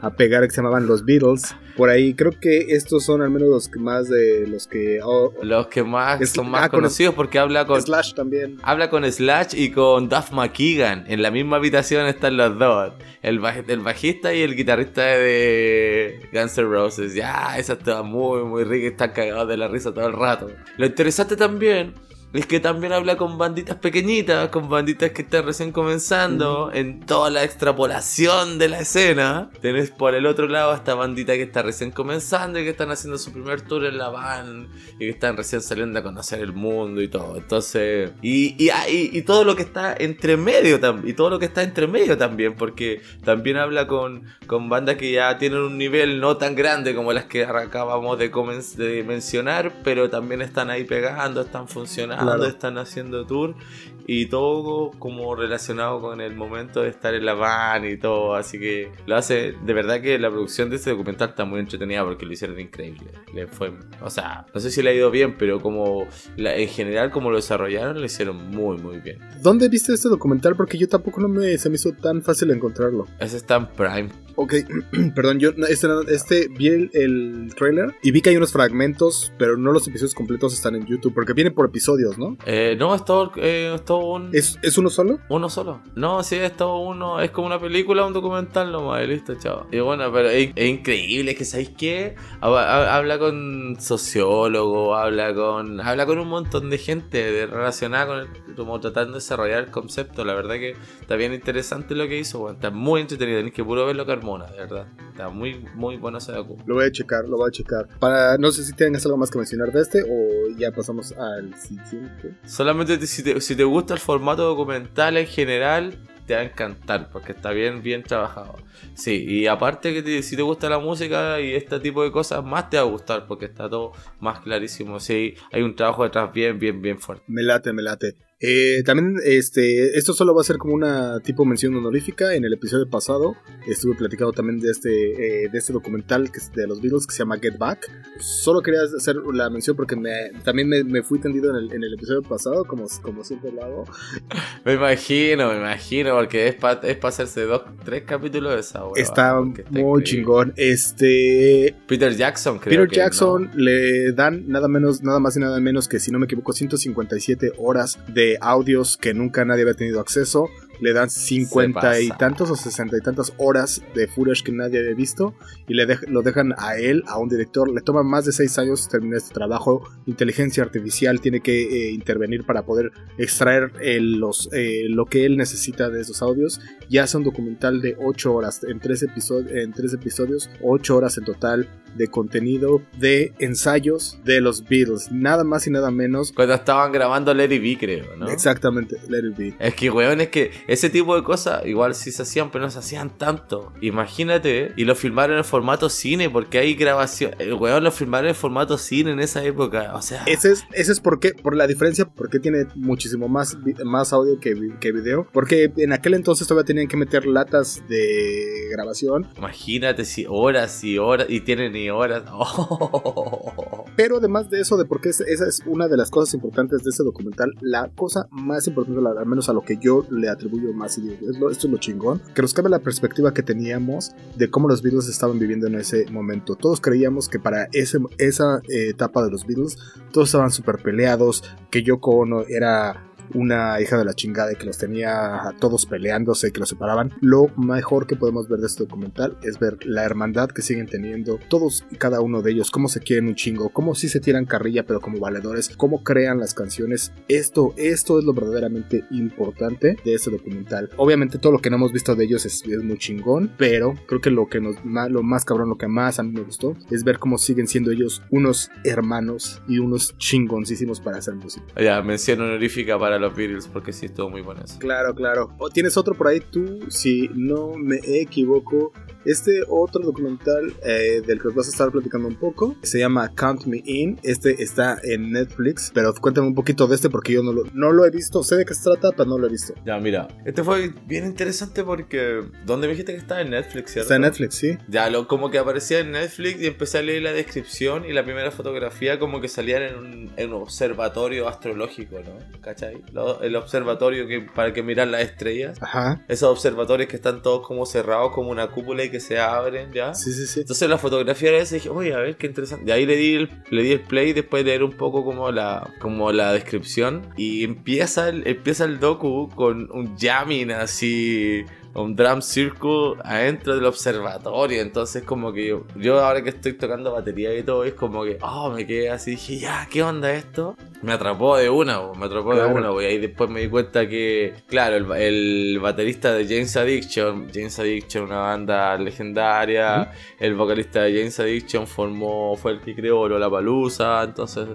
a, pegar, que se llamaban los Beatles. Por ahí creo que estos son al menos los que más de los que... Oh, los que más son más ah, conocidos porque habla con... Slash también. Habla con Slash y con Duff McKeegan. En la misma habitación están los dos. El, el bajista y el guitarrista de Guns N' Roses. Ya, esa está muy, muy rica. Están cagados de la risa todo el rato. Lo interesante también es que también habla con banditas pequeñitas, con banditas que están recién comenzando, en toda la extrapolación de la escena. Tenés por el otro lado a esta bandita que está recién comenzando y que están haciendo su primer tour en la van y que están recién saliendo a conocer el mundo y todo. Entonces, y, y, ah, y, todo lo que está entre medio también, y todo lo que está entre medio también, porque también habla con, con bandas que ya tienen un nivel no tan grande como las que acabamos de, de mencionar, pero también están ahí pegando, están funcionando están haciendo tour y todo como relacionado con el momento de estar en la van y todo. Así que lo hace, de verdad que la producción de este documental está muy entretenida porque lo hicieron increíble. Le fue, o sea, no sé si le ha ido bien, pero como en general como lo desarrollaron, lo hicieron muy, muy bien. ¿Dónde viste este documental? Porque yo tampoco no me, se me hizo tan fácil encontrarlo. Ese está en Prime. Ok, perdón, yo este, este vi el, trailer y vi que hay unos fragmentos, pero no los episodios completos están en YouTube, porque vienen por episodios, ¿no? Eh, no, es todo, eh, es todo un... ¿Es, ¿Es, uno solo? Uno solo. No, sí, es todo uno, es como una película, un documental nomás, y listo, chao. Y bueno, pero es, increíble, es que ¿sabéis qué? Habla con sociólogos, habla con habla con un montón de gente relacionada con el, como tratando de desarrollar el concepto, la verdad que está bien interesante lo que hizo, bueno, está muy entretenido, tenéis que puro verlo, de verdad. Está muy, muy bueno ese docu. Lo voy a checar, lo voy a checar. Para, no sé si tienes algo más que mencionar de este o ya pasamos al siguiente. Solamente si te, si te gusta el formato documental en general, te va a encantar porque está bien, bien trabajado. Sí, y aparte que si te gusta la música y este tipo de cosas, más te va a gustar porque está todo más clarísimo. Sí, hay un trabajo detrás bien, bien, bien fuerte. Me late, me late. Eh, también, este, esto solo va a ser como una tipo mención honorífica. En el episodio pasado estuve platicando también de este, eh, de este documental que es de los Beatles que se llama Get Back. Solo quería hacer la mención porque me, también me, fui tendido en el, episodio pasado, como, como siempre lo hago. Me imagino, me imagino, porque es para es hacerse dos, tres capítulos de esa Está, muy chingón. Este. Peter Jackson, creo. Peter Jackson le dan nada menos, nada más y nada menos que, si no me equivoco, 157 horas de audios que nunca nadie había tenido acceso. Le dan cincuenta y tantos o sesenta y tantas horas de footage que nadie había visto y le lo dejan a él, a un director. Le toma más de seis años terminar este trabajo. Inteligencia artificial tiene que eh, intervenir para poder extraer eh, los, eh, lo que él necesita de esos audios. Ya hace un documental de ocho horas en tres, en tres episodios, ocho horas en total de contenido de ensayos de los Beatles, nada más y nada menos. Cuando estaban grabando Let It Be, creo, ¿no? Exactamente, Let It Be. Es que, weón, es que ese tipo de cosas igual sí se hacían, pero no se hacían tanto. Imagínate, y lo filmaron en formato cine, porque hay grabación. El weón lo filmaron en formato cine en esa época. O sea. Ese es, ese es por qué, por la diferencia, porque tiene muchísimo más, más audio que, que video. Porque en aquel entonces todavía tenían que meter latas de grabación. Imagínate si horas y horas, y tienen ni horas. Pero además de eso, de por qué esa es una de las cosas importantes de ese documental, la cosa más importante, al menos a lo que yo le atribuyo más, esto es lo chingón, que nos cambia la perspectiva que teníamos de cómo los Beatles estaban viviendo en ese momento. Todos creíamos que para esa eh, etapa de los Beatles, todos estaban súper peleados, que Yoko Ono era una hija de la chingada y que los tenía todos peleándose y que los separaban. Lo mejor que podemos ver de este documental es ver la hermandad que siguen teniendo todos y cada uno de ellos, cómo se quieren un chingo, cómo sí se tiran carrilla pero como valedores, cómo crean las canciones. Esto, esto es lo verdaderamente importante de este documental. Obviamente todo lo que no hemos visto de ellos es, muy chingón, pero creo que lo que nos, lo más cabrón, lo que más a mí me gustó es ver cómo siguen siendo ellos unos hermanos y unos chingoncísimos para hacer música. Ya, mención honorífica para los Beatles porque sí estuvo muy bueno Claro, claro. ¿O tienes otro por ahí tú? Si no me equivoco, este otro documental eh, del que os vas a estar platicando un poco se llama Count Me In. Este está en Netflix, pero cuéntame un poquito de este porque yo no lo, no lo he visto. Sé de qué se trata, pero no lo he visto. Ya, mira, este fue bien interesante porque. ¿Dónde me dijiste que está en Netflix, cierto? Está en Netflix, sí. Ya, lo, como que aparecía en Netflix y empecé a leer la descripción y la primera fotografía como que salía en un, en un observatorio astrológico, ¿no? ¿Cachai? El observatorio que para que mirar las estrellas. Ajá. Esos observatorios que están todos como cerrados, como una cúpula y que se abren, ¿ya? Sí, sí, sí. Entonces la fotografía era esa y dije, oye, a ver qué interesante. Y ahí le di el, le di el play después de leer un poco como la, como la descripción. Y empieza el, empieza el docu con un jamming así un drum circle adentro del observatorio. Entonces, como que yo, ahora que estoy tocando batería y todo, es como que, oh, me quedé así. Dije, ya, ¿qué onda esto? Me atrapó de una, me atrapó de una. Y ahí después me di cuenta que, claro, el, baterista de James Addiction, James Addiction, una banda legendaria, el vocalista de James Addiction formó, fue el que creó La Palusa. Entonces,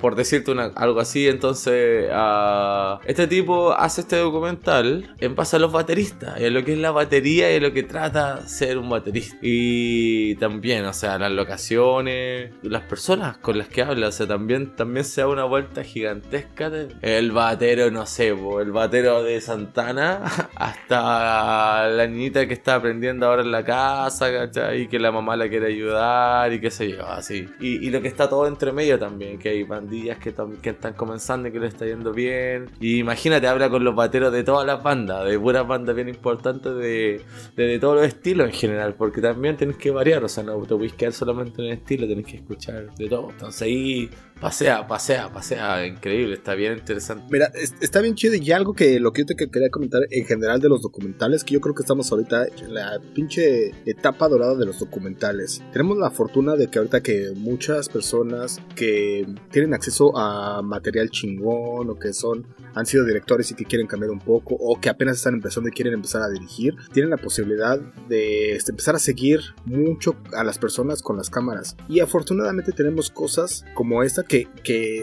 por decirte una, algo así, entonces, uh, este tipo hace este documental en base a los bateristas. Y lo que es la batería y lo que trata ser un baterista. Y también, o sea, las locaciones, las personas con las que habla, o sea, también, también se da una vuelta gigantesca. el batero, no sé, el batero de Santana hasta la niñita que está aprendiendo ahora en la casa, ¿cachai? Y que la mamá la quiere ayudar y qué sé yo, así. Y, lo que está todo entre medio también, que hay bandillas que, que están comenzando y que le está yendo bien. Y imagínate, habla con los bateros de todas las bandas, de puras bandas bien importantes de, de, todos los estilos en general, porque también tenés que variar, o sea, no te puedes quedar solamente en el estilo, tenés que escuchar de todo. Entonces ahí pasea, pasea, pasea, increíble, está bien interesante. Mira, está bien chido y algo que lo que yo te quería comentar en general de los documentales, que yo creo que estamos ahorita en la pinche etapa dorada de los documentales. Tenemos la fortuna de que ahorita que muchas personas que tienen acceso a material chingón o que son han sido directores y que quieren cambiar un poco o que apenas están empezando y quieren empezar a dirigir, tienen la posibilidad de este, empezar a seguir mucho a las personas con las cámaras. Y afortunadamente tenemos cosas como esta que,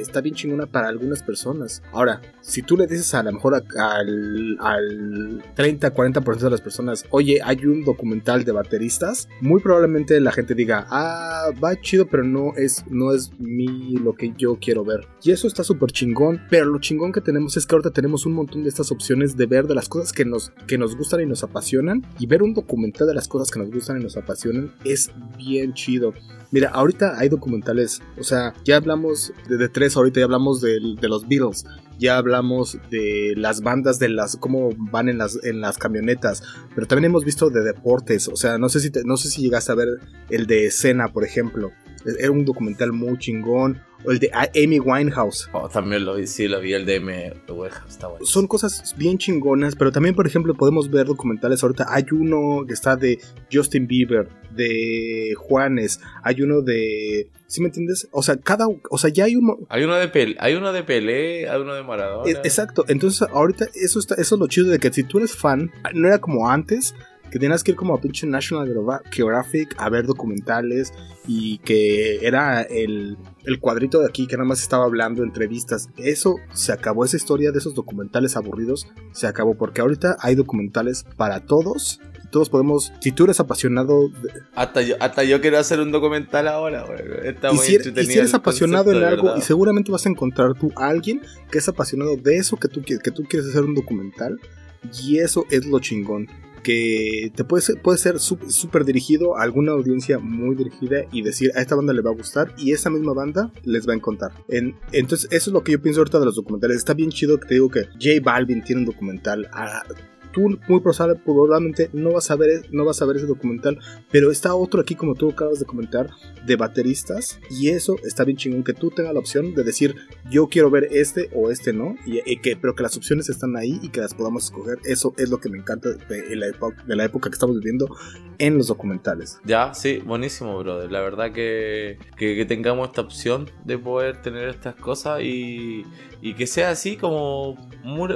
está bien chingona para algunas personas. Ahora, si tú le dices a lo mejor al, al 30-40% de las personas, oye, hay un documental de bateristas, muy probablemente la gente diga, ah, va chido, pero no es, no es mi lo que yo quiero ver. Y eso está súper chingón, pero lo chingón que tenemos es que ahorita tenemos un montón de estas opciones de ver de las cosas que nos, que nos gustan y nos apasionan. Y ver un documental de las cosas que nos gustan y nos apasionan es bien chido. Mira, ahorita hay documentales, o sea, ya hablamos de, tres, ahorita ya hablamos de, los Beatles, ya hablamos de las bandas, de las cómo van en las, en las camionetas, pero también hemos visto de deportes, o sea, no sé si, no sé si llegaste a ver el de escena, por ejemplo, era un documental muy chingón, o el de Amy Winehouse. Oh, también lo vi, sí, lo vi, el de Amy Winehouse, está bueno. Son cosas bien chingonas, pero también, por ejemplo, podemos ver documentales ahorita. Hay uno que está de Justin Bieber, de Juanes, hay uno de... ¿Sí me entiendes? O sea, cada... O sea, ya hay uno... Hay uno de Pelé, hay uno de Pelé, hay uno de Maradona. E, exacto, entonces ahorita eso, está, eso es lo chido de que si tú eres fan, no era como antes que tenías que ir como a pinche National Geographic a ver documentales y que era el, el cuadrito de aquí que nada más estaba hablando, entrevistas. Eso se acabó, esa historia de esos documentales aburridos se acabó porque ahorita hay documentales para todos todos podemos, si tú eres apasionado... Hasta, yo, hasta yo quiero hacer un documental ahora, y, si, eres apasionado en algo, y seguramente vas a encontrar tú a alguien que es apasionado de eso que tú, que tú quieres hacer un documental, y eso es lo chingón que te puede ser, puede ser súper dirigido a alguna audiencia muy dirigida y decir a esta banda le va a gustar y esa misma banda les va a encontrar. En, entonces, eso es lo que yo pienso ahorita de los documentales. Está bien chido que te digo que J Balvin tiene un documental. A, tú muy probablemente no vas a ver no vas a ver ese documental, pero está otro aquí como tú acabas de comentar de bateristas y eso está bien chingón que tú tengas la opción de decir yo quiero ver este o este no y, que pero que las opciones están ahí y que las podamos escoger. Eso es lo que me encanta de, la, de la época que estamos viviendo en los documentales. Ya, sí, buenísimo, brother. La verdad que, que, tengamos esta opción de poder tener estas cosas y, y que sea así como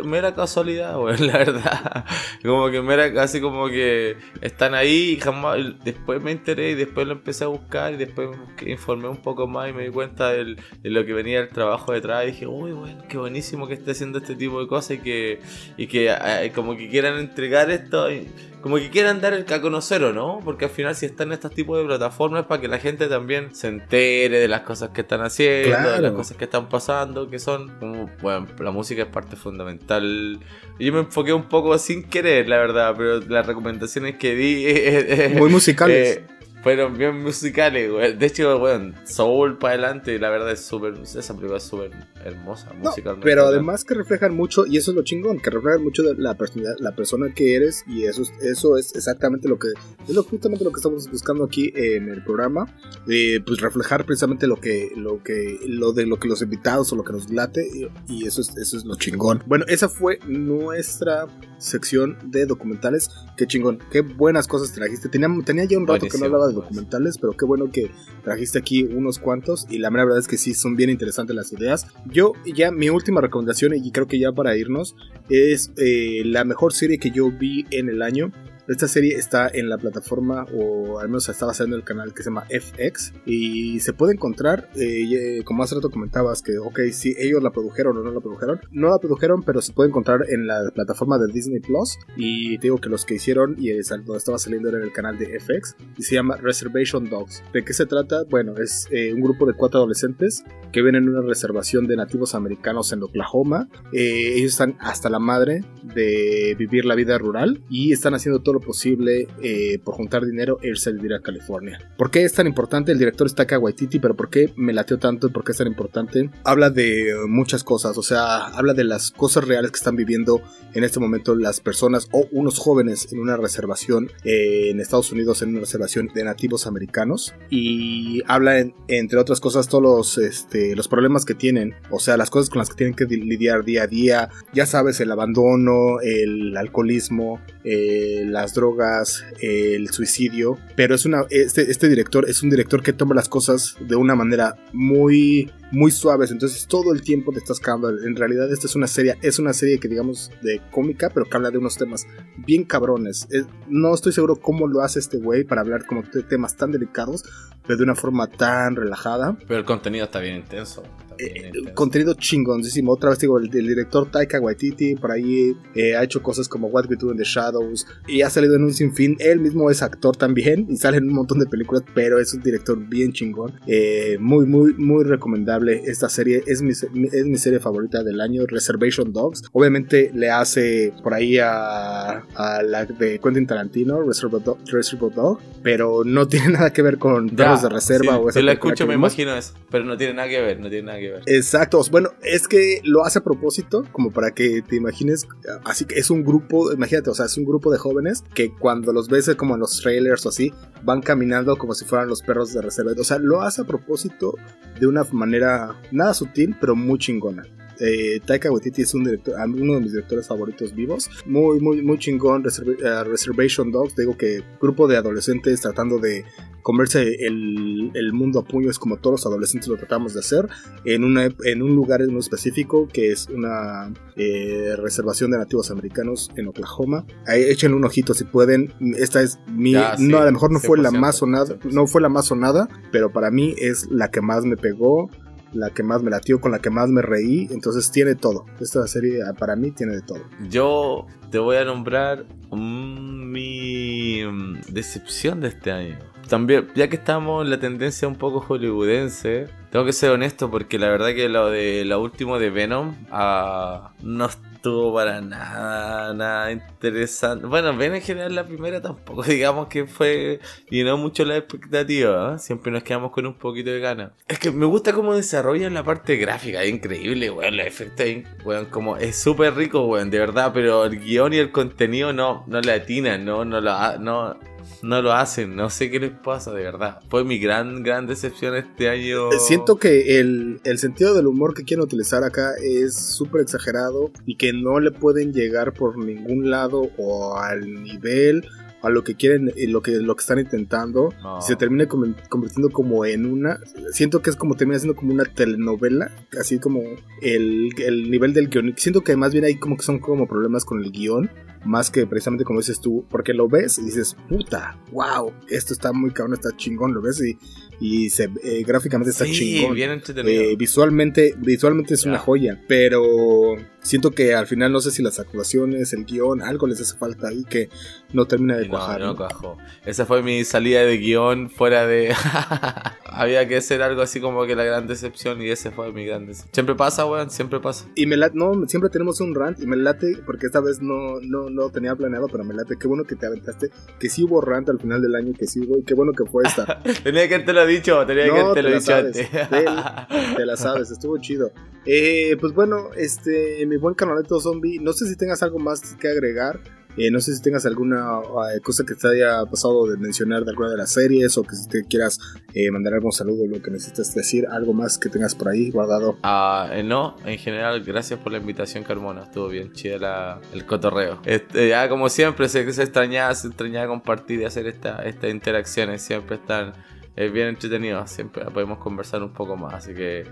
mera casualidad, la verdad. como que mera casi como que están ahí y jamás. Después me enteré y después lo empecé a buscar y después informé un poco más y me di cuenta de lo que venía el trabajo detrás y dije, uy, bueno, qué buenísimo que esté haciendo este tipo de cosas y que, y que eh, como que quieran entregar esto. Y, como que quieran dar el a conocer o no, porque al final si están en estos tipos de plataformas es para que la gente también se entere de las cosas que están haciendo, de las cosas que están pasando, que son como, bueno, la música es parte fundamental. Yo me enfoqué un poco sin querer, la verdad, pero las recomendaciones que di... Muy musicales. Eh, fueron bien musicales, güey. De hecho, bueno, Soul para adelante, la verdad es súper. Esa película es súper hermosa musicalmente. pero además que reflejan mucho, y eso es lo chingón, que reflejan mucho de la personalidad, la persona que eres, y eso, eso es exactamente lo que. Es lo, justamente lo que estamos buscando aquí en el programa. pues reflejar precisamente lo que. lo que. lo de lo que los invitados o lo que nos late. Y, eso es, eso es lo chingón. Bueno, esa fue nuestra sección de documentales. Qué chingón, qué buenas cosas trajiste. Tenía, tenía ya un rato que no hablaba de documentales, pero qué bueno que trajiste aquí unos cuantos y la verdad es que sí, son bien interesantes las ideas. Yo ya mi última recomendación y creo que ya para irnos es eh, la mejor serie que yo vi en el año esta serie está en la plataforma, o al menos está basada en el canal que se llama FX, y se puede encontrar, eh, como hace rato comentabas, que, ok, si ellos la produjeron o no la produjeron, no la produjeron, pero se puede encontrar en la plataforma de Disney Plus, y te digo que los que hicieron, y donde estaba saliendo era en el canal de FX, y se llama Reservation Dogs. ¿De qué se trata? Bueno, es eh, un grupo de cuatro adolescentes que viven en una reservación de nativos americanos en Oklahoma. Eh, ellos están hasta la madre de vivir la vida rural y están haciendo todo posible eh, por juntar dinero e irse a vivir a California. ¿Por qué es tan importante? El director está acá Waititi, pero ¿por qué me lateó tanto? ¿Por qué es tan importante? Habla de muchas cosas, o sea, habla de las cosas reales que están viviendo en este momento las personas o unos jóvenes en una reservación eh, en Estados Unidos, en una reservación de nativos americanos. Y habla, entre otras cosas, todos los, este, los problemas que tienen, o sea, las cosas con las que tienen que lidiar día a día. Ya sabes, el abandono, el alcoholismo, eh, drogas, el suicidio, pero es una, este, este director es un director que toma las cosas de una manera muy muy suaves, entonces todo el tiempo te estás cagando. En realidad esta es una serie, es una serie que digamos de cómica, pero que habla de unos temas bien cabrones. no estoy seguro cómo lo hace este güey para hablar como de temas tan delicados, pero de una forma tan relajada. Pero el contenido está bien intenso. Eh, contenido chingoncísimo. Otra vez digo, el, director Taika Waititi por ahí eh, ha hecho cosas como What We Do in the Shadows y ha salido en un sinfín. Él mismo es actor también y sale en un montón de películas, pero es un director bien chingón. Eh, muy, muy, muy recomendable esta serie. Es mi, es mi serie favorita del año, Reservation Dogs. Obviamente le hace por ahí a, a la de Quentin Tarantino, Reservoir Dog, pero no tiene nada que ver con perros de reserva o esa Si la escucho me imagino eso, pero no tiene nada que ver, no tiene nada que ver. Exacto. Bueno, es que lo hace a propósito, como para que te imagines. Así que es un grupo, imagínate, o sea, es un grupo de jóvenes que cuando los ves como en los trailers o así, van caminando como si fueran los perros de reserva. O sea, lo hace a propósito de una manera nada sutil, pero muy chingona. Eh, Taika Waititi es un director, uno de mis directores favoritos vivos. Muy, muy, muy chingón. Eh, Reservation Dogs, digo que grupo de adolescentes tratando de comerse el, el, mundo a puños como todos los adolescentes lo tratamos de hacer en, una, en un lugar en específico que es una eh, reservación de nativos americanos en Oklahoma. Ahí échenle un ojito si pueden. Esta es mi... no, a lo mejor no fue la más sonada, no fue la más sonada, pero para mí es la que más me pegó la que más me latió, con la que más me reí. Entonces tiene todo. Esta serie ah, para mí tiene de todo. Yo te voy a nombrar mi decepción de este año. También, ya que estamos en la tendencia un poco hollywoodense, tengo que ser honesto porque la verdad que lo de lo último de Venom uh, no estuvo para nada, nada interesante. Bueno, ven en general la primera tampoco, digamos que fue, llenó mucho la expectativa, ¿eh? siempre nos quedamos con un poquito de ganas. Es que me gusta cómo desarrollan la parte gráfica, es increíble, weón, los efectos, weón, como es súper rico, weón, de verdad, pero el guion y el contenido no, no le atinan, no, no lo, no, no lo hacen. No sé qué les pasa, de verdad. Fue mi gran, gran decepción este año. Eh, siento que el, sentido del humor que quieren utilizar acá es súper exagerado y que no le pueden llegar por ningún lado o al nivel a lo que quieren y lo que, lo que están intentando se termina convirtiendo como en una siento que es como termina siendo como una telenovela así como el, el nivel del guion siento que más bien hay como que son como problemas con el guion más que precisamente como dices tú, porque lo ves y dices, puta, wow, esto está muy cabrón, está chingón, lo ves y, y se, eh, gráficamente está chingón. Bien entretenido. Eh, visualmente, visualmente es una joya, pero siento que al final no sé si las actuaciones, el guion, algo les hace falta ahí que no termina de cuajar. No, no, Esa fue mi salida de guion fuera de... Había que hacer algo así como que la gran decepción y ese fue mi gran decepción. Siempre pasa, weón, siempre pasa. Y me late, no, siempre tenemos un rant y me late porque esta vez no, no, no tenía planeado, pero me late. Qué bueno que te aventaste, que sí hubo rant al final del año, que sí hubo, y qué bueno que fue esta. tenía que te lo dicho, tenía que te, lo dicho antes. te, la sabes, estuvo chido. Eh, pues bueno, este, mi buen canaleto zombie, no sé si tengas algo más que agregar. Eh, no sé si tengas alguna eh, cosa que te haya pasado de mencionar de alguna de las series o que si te quieras eh, mandar algún saludo, lo que necesitas decir, algo más que tengas por ahí guardado. Ah, no, en general, gracias por la invitación, Carmona. Estuvo bien chida el cotorreo. Este, ya como siempre, que se extrañaba, se extrañaba compartir y hacer esta, estas interacciones. Siempre están bien entretenidos, siempre podemos conversar un poco más, así que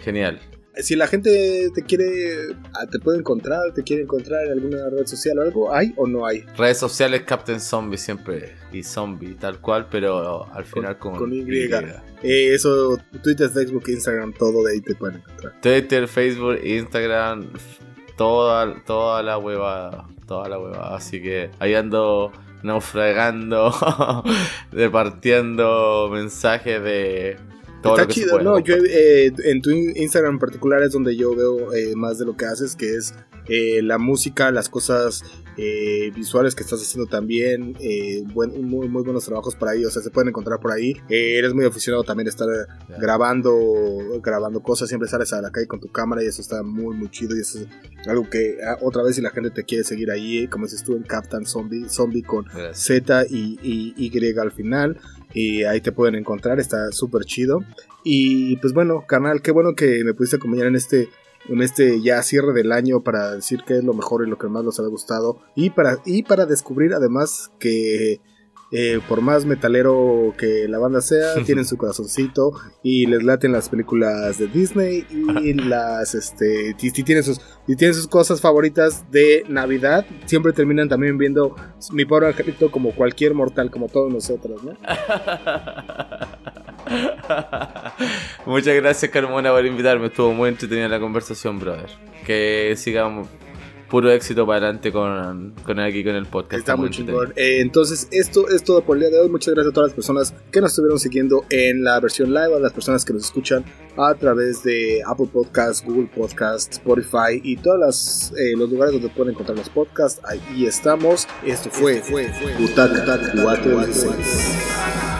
genial si la gente te quiere, ah, te puede encontrar, te quiere encontrar en alguna red social o algo, ¿hay o no hay? Redes sociales Captain Zombie siempre y Zombie tal cual, pero al final con, con, Y. Eh, eso, Twitter, Facebook, Instagram, todo de ahí te pueden encontrar. Twitter, Facebook, Instagram, toda, toda la huevada, toda la huevada, así que ahí ando naufragando, departiendo mensajes de Está chido, ¿no? Yo, eh, en tu Instagram en particular es donde yo veo eh, más de lo que haces, que es eh, la música, las cosas visuales que estás haciendo también, buen, muy, muy buenos trabajos por ahí, o sea, se pueden encontrar por ahí. eres muy aficionado también de estar grabando, grabando cosas, siempre sales a la calle con tu cámara y eso está muy, muy chido y eso es algo que ah, otra vez si la gente te quiere seguir ahí, como dices tú en Captain Zombie, Zombie con Z y, y Y al final y ahí te pueden encontrar, está súper chido. Y pues bueno, canal, qué bueno que me pudiste acompañar en este en este ya cierre del año para decir qué es lo mejor y lo que más nos ha gustado y para y para descubrir además que eh, por más metalero que la banda sea, tienen su corazoncito y les laten las películas de Disney y las, este, y, tienen sus, y tienen sus cosas favoritas de Navidad, siempre terminan también viendo Mi Pobre Angelito como cualquier mortal, como todos nosotros, ¿no? Muchas gracias Carmona por invitarme, estuvo muy entretenida la conversación, brother. Que sigamos puro éxito para adelante con, con aquí con el podcast. Está, muy chingón. Eh, entonces, esto es todo por el día de hoy. Muchas gracias a todas las personas que nos estuvieron siguiendo en la versión live, a las personas que nos escuchan a través de Apple Podcasts, Google Podcasts, Spotify y todos eh, los lugares donde pueden encontrar los podcasts. Ahí estamos. Esto fue, fue, fue. Butaca 4